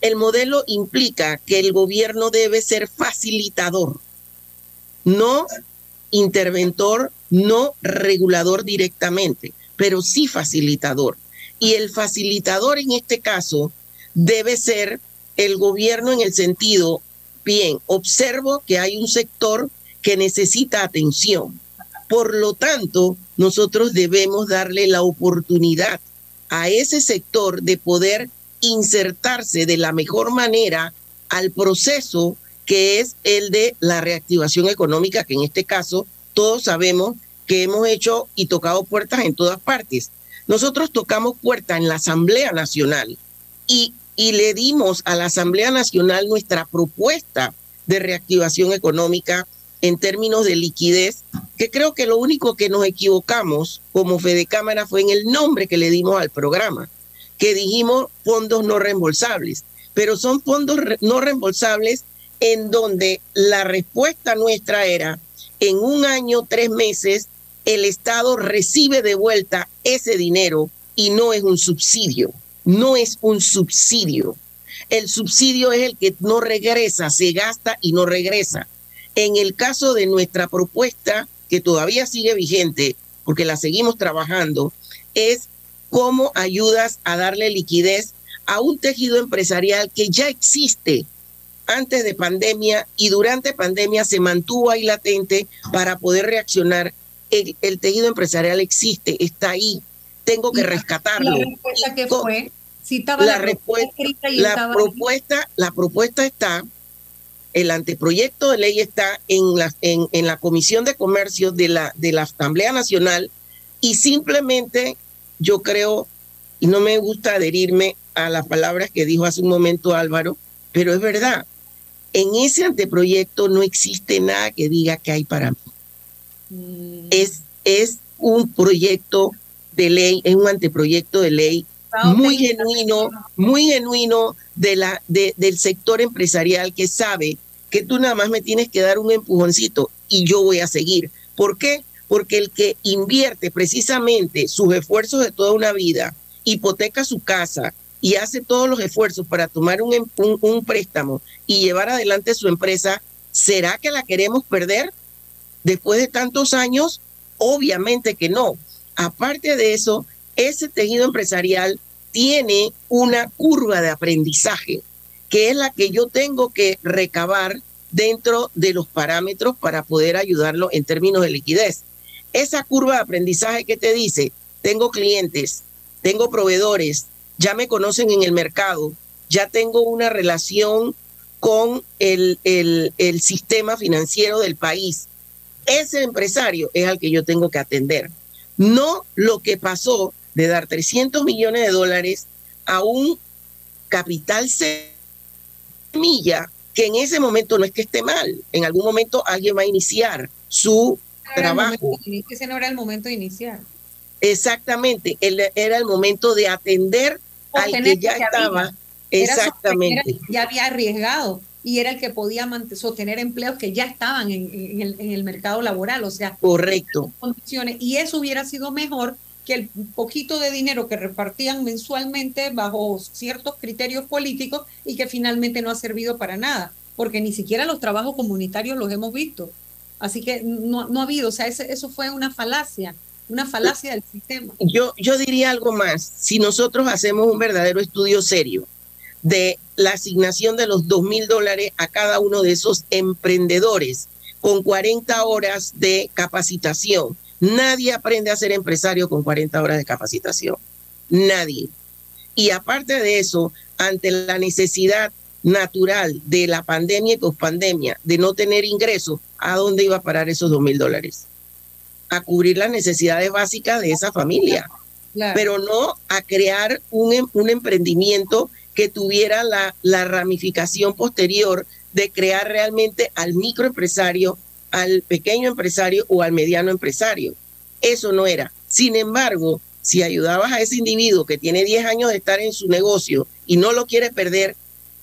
el modelo implica que el gobierno debe ser facilitador, no interventor, no regulador directamente, pero sí facilitador. Y el facilitador en este caso debe ser el gobierno en el sentido, bien, observo que hay un sector que necesita atención. Por lo tanto, nosotros debemos darle la oportunidad a ese sector de poder insertarse de la mejor manera al proceso que es el de la reactivación económica, que en este caso todos sabemos que hemos hecho y tocado puertas en todas partes. Nosotros tocamos puertas en la Asamblea Nacional y, y le dimos a la Asamblea Nacional nuestra propuesta de reactivación económica en términos de liquidez, que creo que lo único que nos equivocamos como Fede Cámara fue en el nombre que le dimos al programa que dijimos fondos no reembolsables, pero son fondos no reembolsables en donde la respuesta nuestra era, en un año, tres meses, el Estado recibe de vuelta ese dinero y no es un subsidio, no es un subsidio. El subsidio es el que no regresa, se gasta y no regresa. En el caso de nuestra propuesta, que todavía sigue vigente, porque la seguimos trabajando, es cómo ayudas a darle liquidez a un tejido empresarial que ya existe antes de pandemia y durante pandemia se mantuvo ahí latente para poder reaccionar. El, tejido empresarial existe, está ahí. Tengo que rescatarlo. ¿La respuesta que fue? la, respuesta, la propuesta, la propuesta está, el anteproyecto de ley está en la, en, en la Comisión de Comercio de la, de la Asamblea Nacional y simplemente yo creo, y no me gusta adherirme a las palabras que dijo hace un momento Álvaro, pero es verdad, en ese anteproyecto no existe nada que diga que hay para mí. Mm. Es, es un proyecto de ley, es un anteproyecto de ley muy genuino, muy genuino de la, de, del sector empresarial que sabe que tú nada más me tienes que dar un empujoncito y yo voy a seguir. ¿Por qué? Porque el que invierte precisamente sus esfuerzos de toda una vida, hipoteca su casa y hace todos los esfuerzos para tomar un, em, un, un préstamo y llevar adelante su empresa, ¿será que la queremos perder después de tantos años? Obviamente que no. Aparte de eso, ese tejido empresarial tiene una curva de aprendizaje, que es la que yo tengo que recabar dentro de los parámetros para poder ayudarlo en términos de liquidez. Esa curva de aprendizaje que te dice, tengo clientes, tengo proveedores, ya me conocen en el mercado, ya tengo una relación con el, el, el sistema financiero del país. Ese empresario es al que yo tengo que atender. No lo que pasó de dar 300 millones de dólares a un capital semilla que en ese momento no es que esté mal, en algún momento alguien va a iniciar su trabajo. ese no era el momento de iniciar. Exactamente, era el momento de atender al que ya estaba. Exactamente. ya había arriesgado y era el que podía sostener empleos que ya estaban en, el, en, el, mercado laboral, o sea, correcto. Condiciones, y eso hubiera sido mejor que el poquito de dinero que repartían mensualmente bajo ciertos criterios políticos y que finalmente no ha servido para nada, porque ni siquiera los trabajos comunitarios los hemos visto. Así que no, no ha habido, o sea, eso fue una falacia, una falacia del sistema. Yo, yo diría algo más, si nosotros hacemos un verdadero estudio serio de la asignación de los dos mil dólares a cada uno de esos emprendedores con 40 horas de capacitación, Nadie aprende a ser empresario con 40 horas de capacitación. Nadie. Y aparte de eso, ante la necesidad natural de la pandemia y pospandemia de no tener ingresos, ¿a dónde iba a parar esos dos mil dólares? A cubrir las necesidades básicas de esa familia, claro. pero no a crear un, em, un emprendimiento que tuviera la, la ramificación posterior de crear realmente al microempresario al pequeño empresario o al mediano empresario. Eso no era. Sin embargo, si ayudabas a ese individuo que tiene 10 años de estar en su negocio y no lo quiere perder,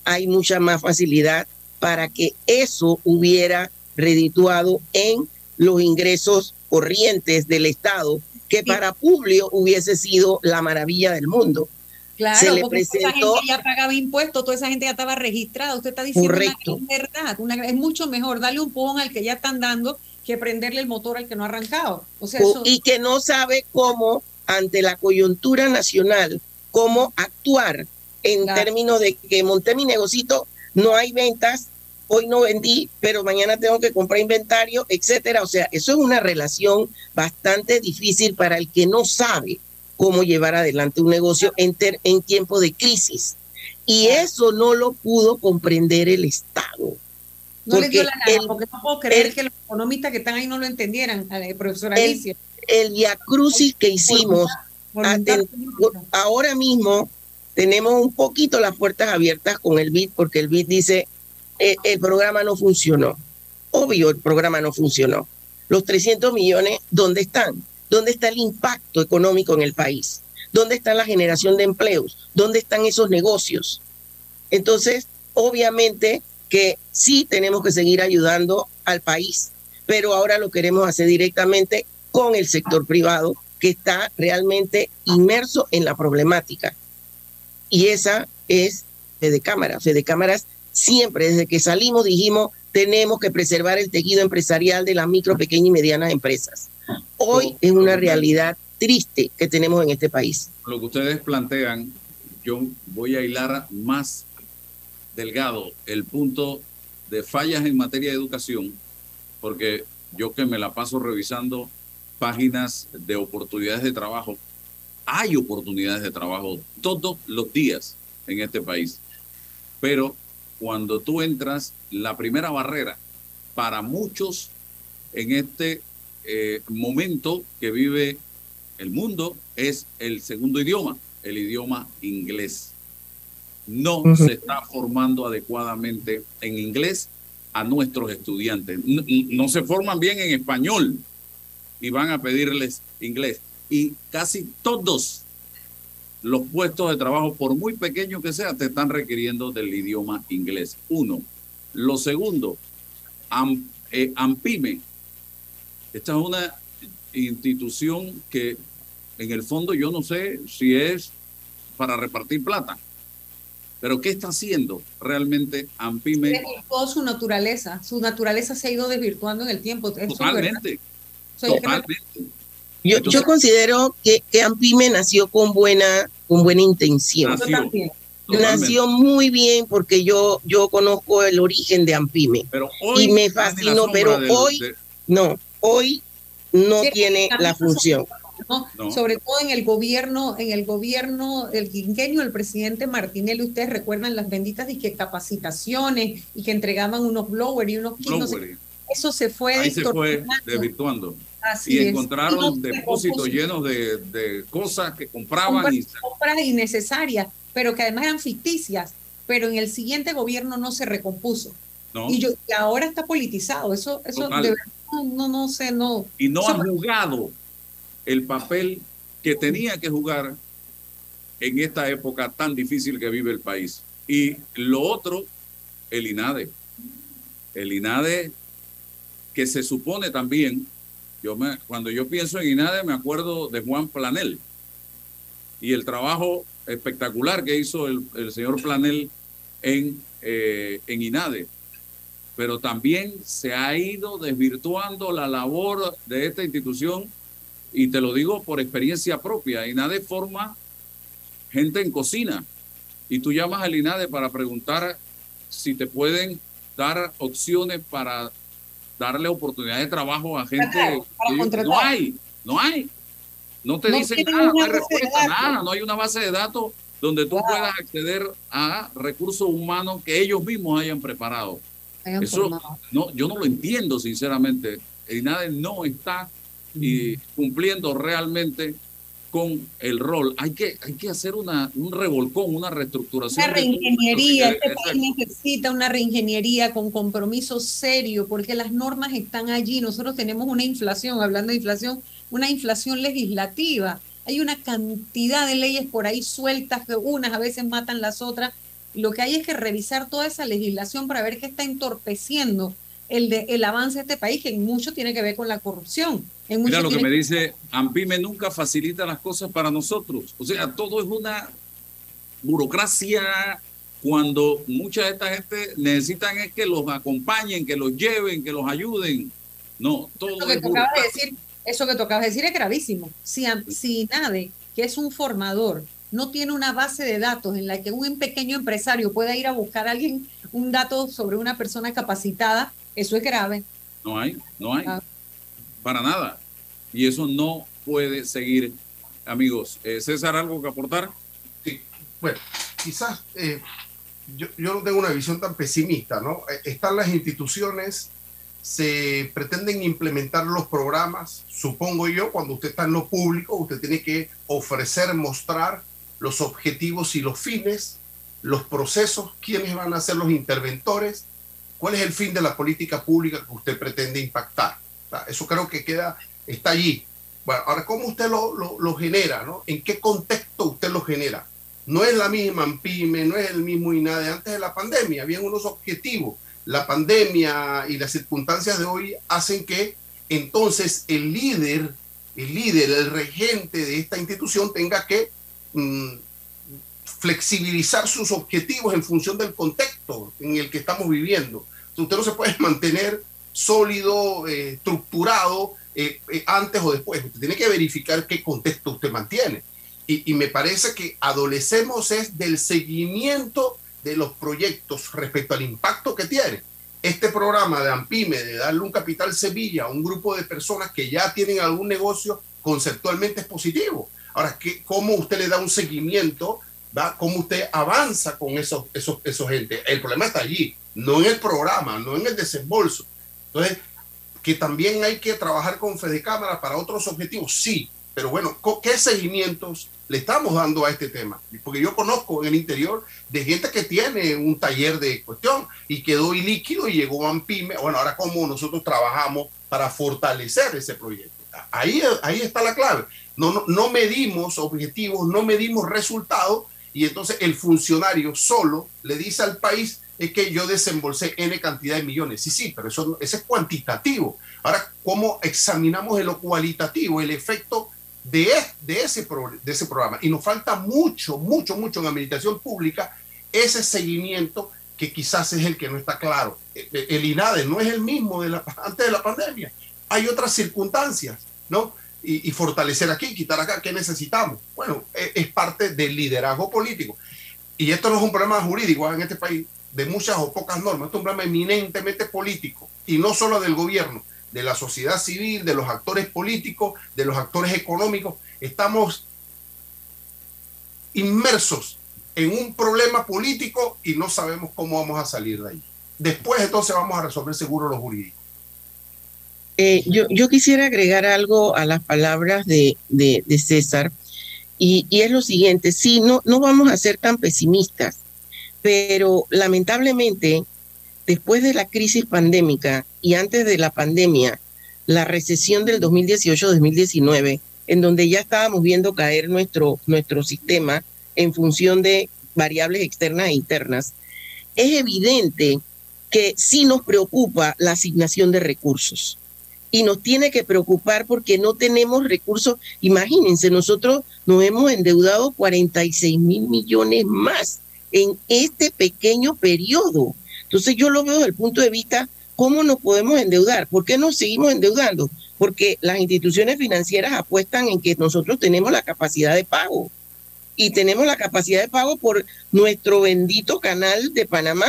hay mucha más facilidad para que eso hubiera redituado en los ingresos corrientes del Estado, que para Publio hubiese sido la maravilla del mundo. Claro, se le presentó, toda esa gente ya pagaba impuestos, toda esa gente ya estaba registrada. Usted está diciendo correcto. una verdad. Una, es mucho mejor darle un pujón al que ya están dando que prenderle el motor al que no ha arrancado. O sea, eso... Y que no sabe cómo, ante la coyuntura nacional, cómo actuar en claro. términos de que monté mi negocito, no hay ventas, hoy no vendí, pero mañana tengo que comprar inventario, etcétera. O sea, eso es una relación bastante difícil para el que no sabe cómo llevar adelante un negocio en, ter, en tiempo de crisis. Y eso no lo pudo comprender el Estado. No le dio la gana, el, porque no puedo creer el, que los economistas que están ahí no lo entendieran, eh, profesora Alicia. El, viacrucis que hicimos, ante, ahora mismo tenemos un poquito las puertas abiertas con el BID, porque el BID dice, eh, el programa no funcionó. Obvio, el programa no funcionó. Los 300 millones, ¿dónde están? ¿Dónde está el impacto económico en el país? ¿Dónde está la generación de empleos? ¿Dónde están esos negocios? Entonces, obviamente que sí tenemos que seguir ayudando al país, pero ahora lo queremos hacer directamente con el sector privado que está realmente inmerso en la problemática. Y esa es Fede Cámaras. Fede Cámaras siempre, desde que salimos, dijimos, tenemos que preservar el tejido empresarial de las micro, pequeñas y medianas empresas hoy es una realidad triste que tenemos en este país. Lo que ustedes plantean, yo voy a hilar más delgado el punto de fallas en materia de educación, porque yo que me la paso revisando páginas de oportunidades de trabajo, hay oportunidades de trabajo todos los días en este país, pero cuando tú entras, la primera barrera para muchos en este eh, momento que vive el mundo es el segundo idioma, el idioma inglés. No uh -huh. se está formando adecuadamente en inglés a nuestros estudiantes. No, no, se forman bien en español y van a pedirles inglés. Y casi todos los puestos de trabajo, por muy pequeños que sean, te están requiriendo del idioma inglés. Uno. Lo segundo, eh, AMPIME. Esta es una institución que en el fondo yo no sé si es para repartir plata. Pero ¿qué está haciendo realmente AMPIME? Desvirtuó su naturaleza. Su naturaleza se ha ido desvirtuando en el tiempo. Totalmente. Totalmente. Yo, yo considero que, que, AMPIME nació con buena, con buena intención. Nació, nació muy bien porque yo, yo conozco el origen de AMPIME. Pero hoy y me fascinó, pero hoy no, hoy no tiene la función. Sobre todo en el gobierno, en el gobierno, el quinquenio del presidente Martinelli, ustedes recuerdan las benditas que capacitaciones y que entregaban unos blowers y unos kits. eso se fue, Ahí se fue desvirtuando. y encontraron depósitos llenos de, cosas que compraban. y... Compras innecesarias, pero que además eran ficticias. Pero en el siguiente gobierno no se recompuso. Y, yo, ahora está politizado. Eso, eso de verdad no, no sé, no. Y no ha jugado el papel que tenía que jugar en esta época tan difícil que vive el país. Y lo otro, el INADE. El INADE que se supone también, yo me, cuando yo pienso en INADE me acuerdo de Juan Planel y el trabajo espectacular que hizo el, señor Planel en, eh, en INADE. Pero también se ha ido desvirtuando la labor de esta institución y te lo digo por experiencia propia, INADE forma gente en cocina y tú llamas al INADE para preguntar si te pueden dar opciones para darle oportunidad de trabajo a gente. no hay, no hay. No te dicen nada, no hay respuesta, nada, no hay una base de datos donde tú puedas acceder a recursos humanos que ellos mismos hayan preparado. Eso no, yo no lo entiendo, sinceramente. El INADE no está y cumpliendo realmente con el rol. Hay que, hay que hacer una, un revolcón, una reestructuración. Una reingeniería, este país necesita una reingeniería con compromiso serio, porque las normas están allí. Nosotros tenemos una inflación, hablando de inflación, una inflación legislativa. Hay una cantidad de leyes por ahí sueltas que unas a veces matan las otras. Lo que hay es que revisar toda esa legislación para ver qué está entorpeciendo el, de, el avance de este país, que en mucho tiene que ver con la corrupción. Mira lo que me dice, AMPIME nunca facilita las cosas para nosotros. O sea, todo es una burocracia cuando mucha de esta gente necesitan es que los acompañen, que los lleven, que los ayuden. No, todo eso que es de decir, Eso que tocaba decir es gravísimo. Si, si NADE, que es un formador, no tiene una base de datos en la que un pequeño empresario pueda ir a buscar a alguien un dato sobre una persona capacitada, eso es grave. No hay, no hay. Ah. Para nada. Y eso no puede seguir, amigos. Eh, César, ¿algo que aportar? Sí, bueno, quizás eh, yo, yo, no tengo una visión tan pesimista, ¿no? Eh, están las instituciones, se pretenden implementar los programas, supongo yo, cuando usted está en lo público, usted tiene que ofrecer, mostrar los objetivos y los fines, los procesos, quiénes van a ser los interventores, cuál es el fin de la política pública que usted pretende impactar. eso creo que queda está allí. Bueno, ahora, ¿cómo usted lo, lo, genera? ¿no? ¿En qué contexto usted lo genera? No es la misma PYME, no es el mismo INADE antes de la pandemia, habían unos objetivos. La pandemia y las circunstancias de hoy hacen que entonces el líder, el líder, el regente de esta institución tenga que mm, flexibilizar sus objetivos en función del contexto en el que estamos viviendo. usted no se puede mantener sólido, eh, estructurado, eh, eh, antes o después. Usted tiene que verificar qué contexto usted mantiene. Y, me parece que adolecemos es del seguimiento de los proyectos respecto al impacto que tiene. Este programa de AMPIME, de darle un capital Sevilla a un grupo de personas que ya tienen algún negocio, conceptualmente es positivo. Ahora, ¿qué, ¿cómo usted le da un seguimiento? ¿va? ¿Cómo usted avanza con esos, esos, esos gente? El problema está allí, no en el programa, no en el desembolso. Entonces, que también hay que trabajar con Fede Cámara para otros objetivos, sí, pero bueno, ¿qué seguimientos le estamos dando a este tema? Porque yo conozco en el interior de gente que tiene un taller de cuestión y quedó ilíquido y llegó a pyme. Bueno, ahora cómo nosotros trabajamos para fortalecer ese proyecto. Ahí, ahí está la clave. No, no, medimos objetivos, no medimos resultados y entonces el funcionario solo le dice al país es que yo desembolsé N cantidad de millones. Sí, sí, pero eso, eso es cuantitativo. Ahora, ¿cómo examinamos en lo cualitativo el efecto de, de, ese, de ese programa? Y nos falta mucho, mucho, mucho en administración pública ese seguimiento que quizás es el que no está claro. E, e, el INADE no es el mismo de la, antes de la pandemia. Hay otras circunstancias, ¿no? Y, fortalecer aquí, quitar acá, ¿qué necesitamos? Bueno, es, es, parte del liderazgo político. Y esto no es un problema jurídico en este país, de muchas o pocas normas, esto es un problema eminentemente político, y no solo del gobierno, de la sociedad civil, de los actores políticos, de los actores económicos. Estamos inmersos en un problema político y no sabemos cómo vamos a salir de ahí. Después entonces vamos a resolver seguro los jurídicos. Eh, yo, quisiera agregar algo a las palabras de César y, y, es lo siguiente, sí, no, no vamos a ser tan pesimistas, pero lamentablemente después de la crisis pandémica y antes de la pandemia, la recesión del 2018-2019, en donde ya estábamos viendo caer nuestro, nuestro sistema en función de variables externas e internas, es evidente que sí nos preocupa la asignación de recursos. Y nos tiene que preocupar porque no tenemos recursos. Imagínense, nosotros nos hemos endeudado 46 mil millones más en este pequeño periodo. Entonces yo lo veo desde el punto de vista, ¿cómo nos podemos endeudar? ¿Por qué nos seguimos endeudando? Porque las instituciones financieras apuestan en que nosotros tenemos la capacidad de pago y tenemos la capacidad de pago por nuestro bendito canal de Panamá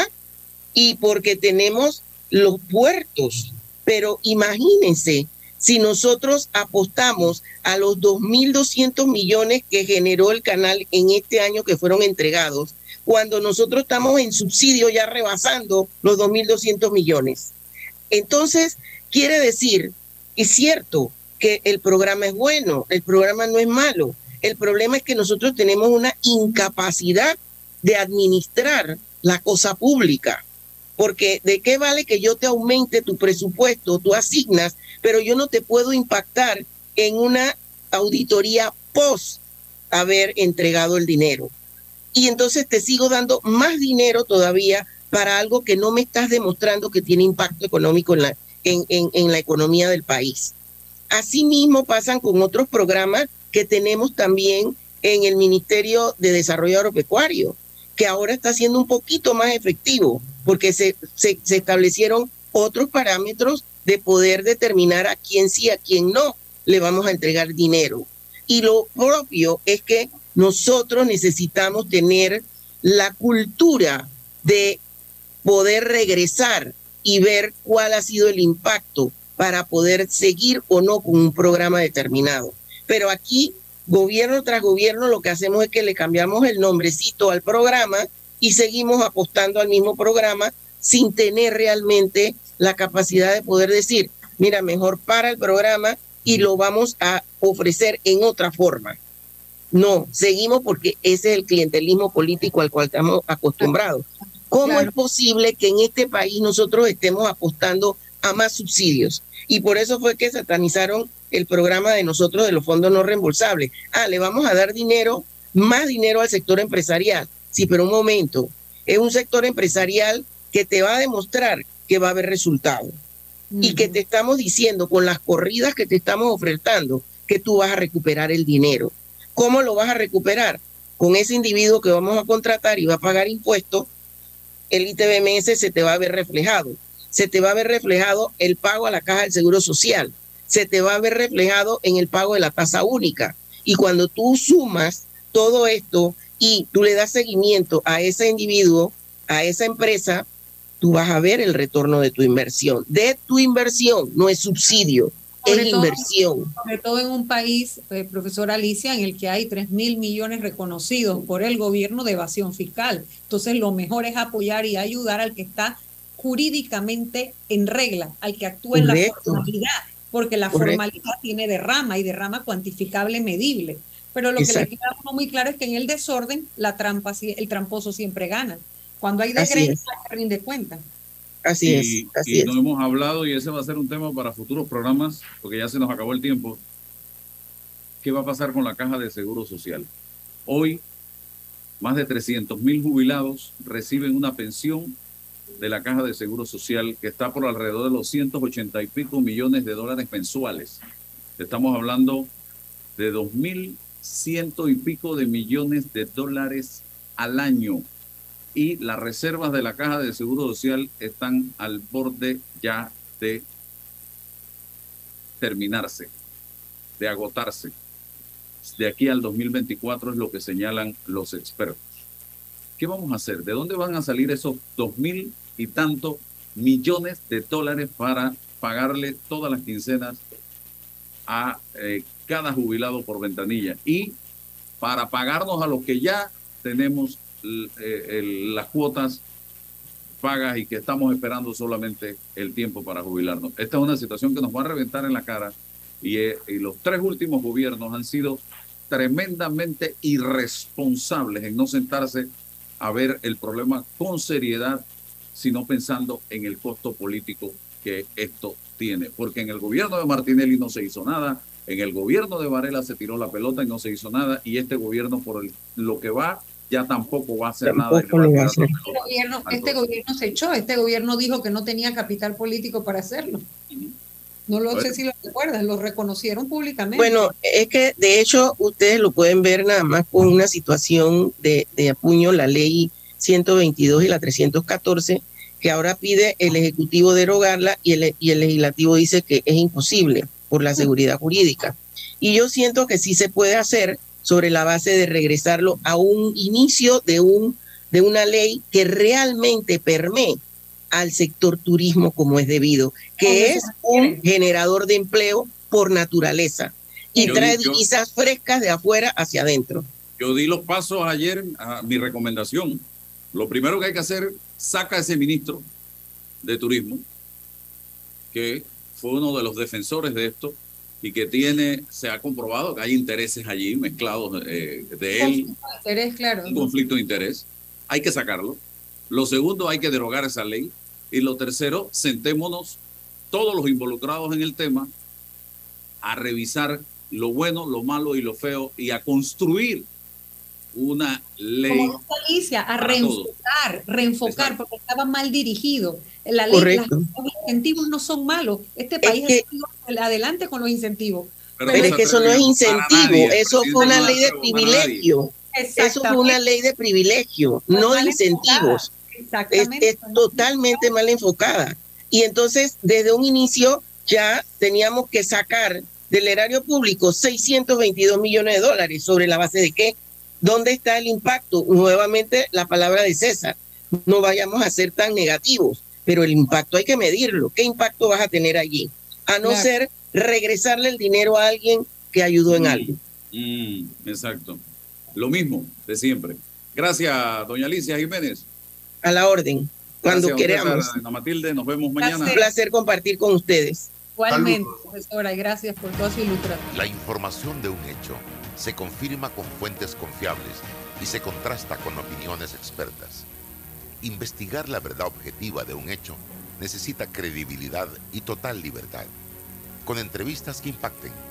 y porque tenemos los puertos. Pero imagínense, si nosotros apostamos a los 2.200 millones que generó el canal en este año que fueron entregados, cuando nosotros estamos en subsidio ya rebasando los 2.200 millones. Entonces, quiere decir, es cierto que el programa es bueno, el programa no es malo, el problema es que nosotros tenemos una incapacidad de administrar la cosa pública. Porque de qué vale que yo te aumente tu presupuesto, tú asignas, pero yo no te puedo impactar en una auditoría post haber entregado el dinero y entonces te sigo dando más dinero todavía para algo que no me estás demostrando que tiene impacto económico en la, en, en, en la economía del país. Asimismo pasan con otros programas que tenemos también en el Ministerio de Desarrollo Agropecuario, que ahora está siendo un poquito más efectivo, porque se, se, establecieron otros parámetros de poder determinar a quién sí, a quién no le vamos a entregar dinero. Y lo propio es que nosotros necesitamos tener la cultura de poder regresar y ver cuál ha sido el impacto para poder seguir o no con un programa determinado. Pero aquí, gobierno tras gobierno, lo que hacemos es que le cambiamos el nombrecito al programa y seguimos apostando al mismo programa sin tener realmente la capacidad de poder decir, mira, mejor para el programa y lo vamos a ofrecer en otra forma. No, seguimos porque ese es el clientelismo político al cual estamos acostumbrados. ¿Cómo claro. es posible que en este país nosotros estemos apostando a más subsidios? Y por eso fue que satanizaron el programa de nosotros de los fondos no reembolsables. Ah, le vamos a dar dinero, más dinero al sector empresarial. Sí, pero un momento, es un sector empresarial que te va a demostrar que va a haber resultado. Uh -huh. Y que te estamos diciendo con las corridas que te estamos ofertando que tú vas a recuperar el dinero. ¿Cómo lo vas a recuperar? Con ese individuo que vamos a contratar y va a pagar impuestos, el ITBMS se te va a ver reflejado. Se te va a ver reflejado el pago a la caja del Seguro Social. Se te va a ver reflejado en el pago de la tasa única. Y cuando tú sumas todo esto y tú le das seguimiento a ese individuo, a esa empresa, tú vas a ver el retorno de tu inversión. De tu inversión, no es subsidio, sobre es todo, inversión. Sobre todo en un país, eh, profesora Alicia, en el que hay 3 mil millones reconocidos por el gobierno de evasión fiscal. Entonces, lo mejor es apoyar y ayudar al que está jurídicamente en regla, al que actúa Correcto. en la formalidad, porque la Correcto. formalidad tiene derrama y derrama cuantificable, medible. Pero lo Exacto. que le queda muy claro es que en el desorden, la trampa, el tramposo siempre gana. Cuando hay desgreño, rinde cuenta. Así es, así y no hemos hablado, y ese va a ser un tema para futuros programas, porque ya se nos acabó el tiempo. ¿Qué va a pasar con la caja de seguro social? Hoy, más de 300 mil jubilados reciben una pensión de la caja de seguro social que está por alrededor de los 180 y pico millones de dólares mensuales. Estamos hablando de 2.100 y pico de millones de dólares al año y las reservas de la Caja de Seguro Social están al borde ya de terminarse, de agotarse. De aquí al 2024 es lo que señalan los expertos. ¿Qué vamos a hacer? ¿De dónde van a salir esos dos mil y tantos millones de dólares para pagarle todas las quincenas a eh, cada jubilado por ventanilla? Y para pagarnos a los que ya tenemos eh, las cuotas pagas y que estamos esperando solamente el tiempo para jubilarnos. Esta es una situación que nos va a reventar en la cara y, eh, y los tres últimos gobiernos han sido tremendamente irresponsables en no sentarse a ver el problema con seriedad, sino pensando en el costo político que esto tiene. Porque en el gobierno de Martinelli no se hizo nada, en el gobierno de Varela se tiró la pelota y no se hizo nada, y este gobierno por lo que va ya tampoco va a hacer nada. Este, gobierno, este gobierno se echó, este gobierno dijo que no tenía capital político para hacerlo. No lo sé si lo recuerdan, lo reconocieron públicamente. Bueno, es que de hecho ustedes lo pueden ver nada más con una situación de, de apuño, la ley 122 y la 314, que ahora pide el Ejecutivo derogarla y el, y el Legislativo dice que es imposible por la seguridad jurídica. Y yo siento que sí se puede hacer, sobre la base de regresarlo a un inicio de, un, de una ley que realmente permee al sector turismo como es debido, que es un generador de empleo por naturaleza y trae divisas frescas de afuera hacia adentro. Yo di los pasos ayer a mi recomendación. Lo primero que hay que hacer, saca a ese ministro de turismo, que fue uno de los defensores de esto, y que tiene, se ha comprobado que hay intereses allí mezclados eh, de él. Interés, claro. Un conflicto de interés. Hay que sacarlo. Lo segundo, hay que derogar esa ley. Y lo tercero, sentémonos todos los involucrados en el tema a revisar lo bueno, lo malo y lo feo y a construir una ley. Como Alicia, a reenfocar, reenfocar, porque estaba mal dirigido. La ley, los incentivos no son malos. Este país es que, adelante con los incentivos. Pero, es que eso no es incentivo, eso fue una ley de privilegio. Eso fue una ley de privilegio, no de incentivos. Es, es totalmente mal enfocada. Y entonces, desde un inicio, ya teníamos que sacar del erario público 622 millones de dólares. ¿Sobre la base de qué? ¿Dónde está el impacto? Nuevamente la palabra de César. No vayamos a ser tan negativos, pero el impacto hay que medirlo. ¿Qué impacto vas a tener allí? A no ser regresarle el dinero a alguien que ayudó en mm, algo. Mm, exacto. Lo mismo de siempre. Gracias, doña Alicia Jiménez. A la orden, cuando queramos. Matilde, nos vemos mañana. Un placer compartir con ustedes. Igualmente, profesora, gracias por todo su ilustración. La información de un hecho se confirma con fuentes confiables y se contrasta con opiniones expertas. Investigar la verdad objetiva de un hecho necesita credibilidad y total libertad. Con entrevistas que impacten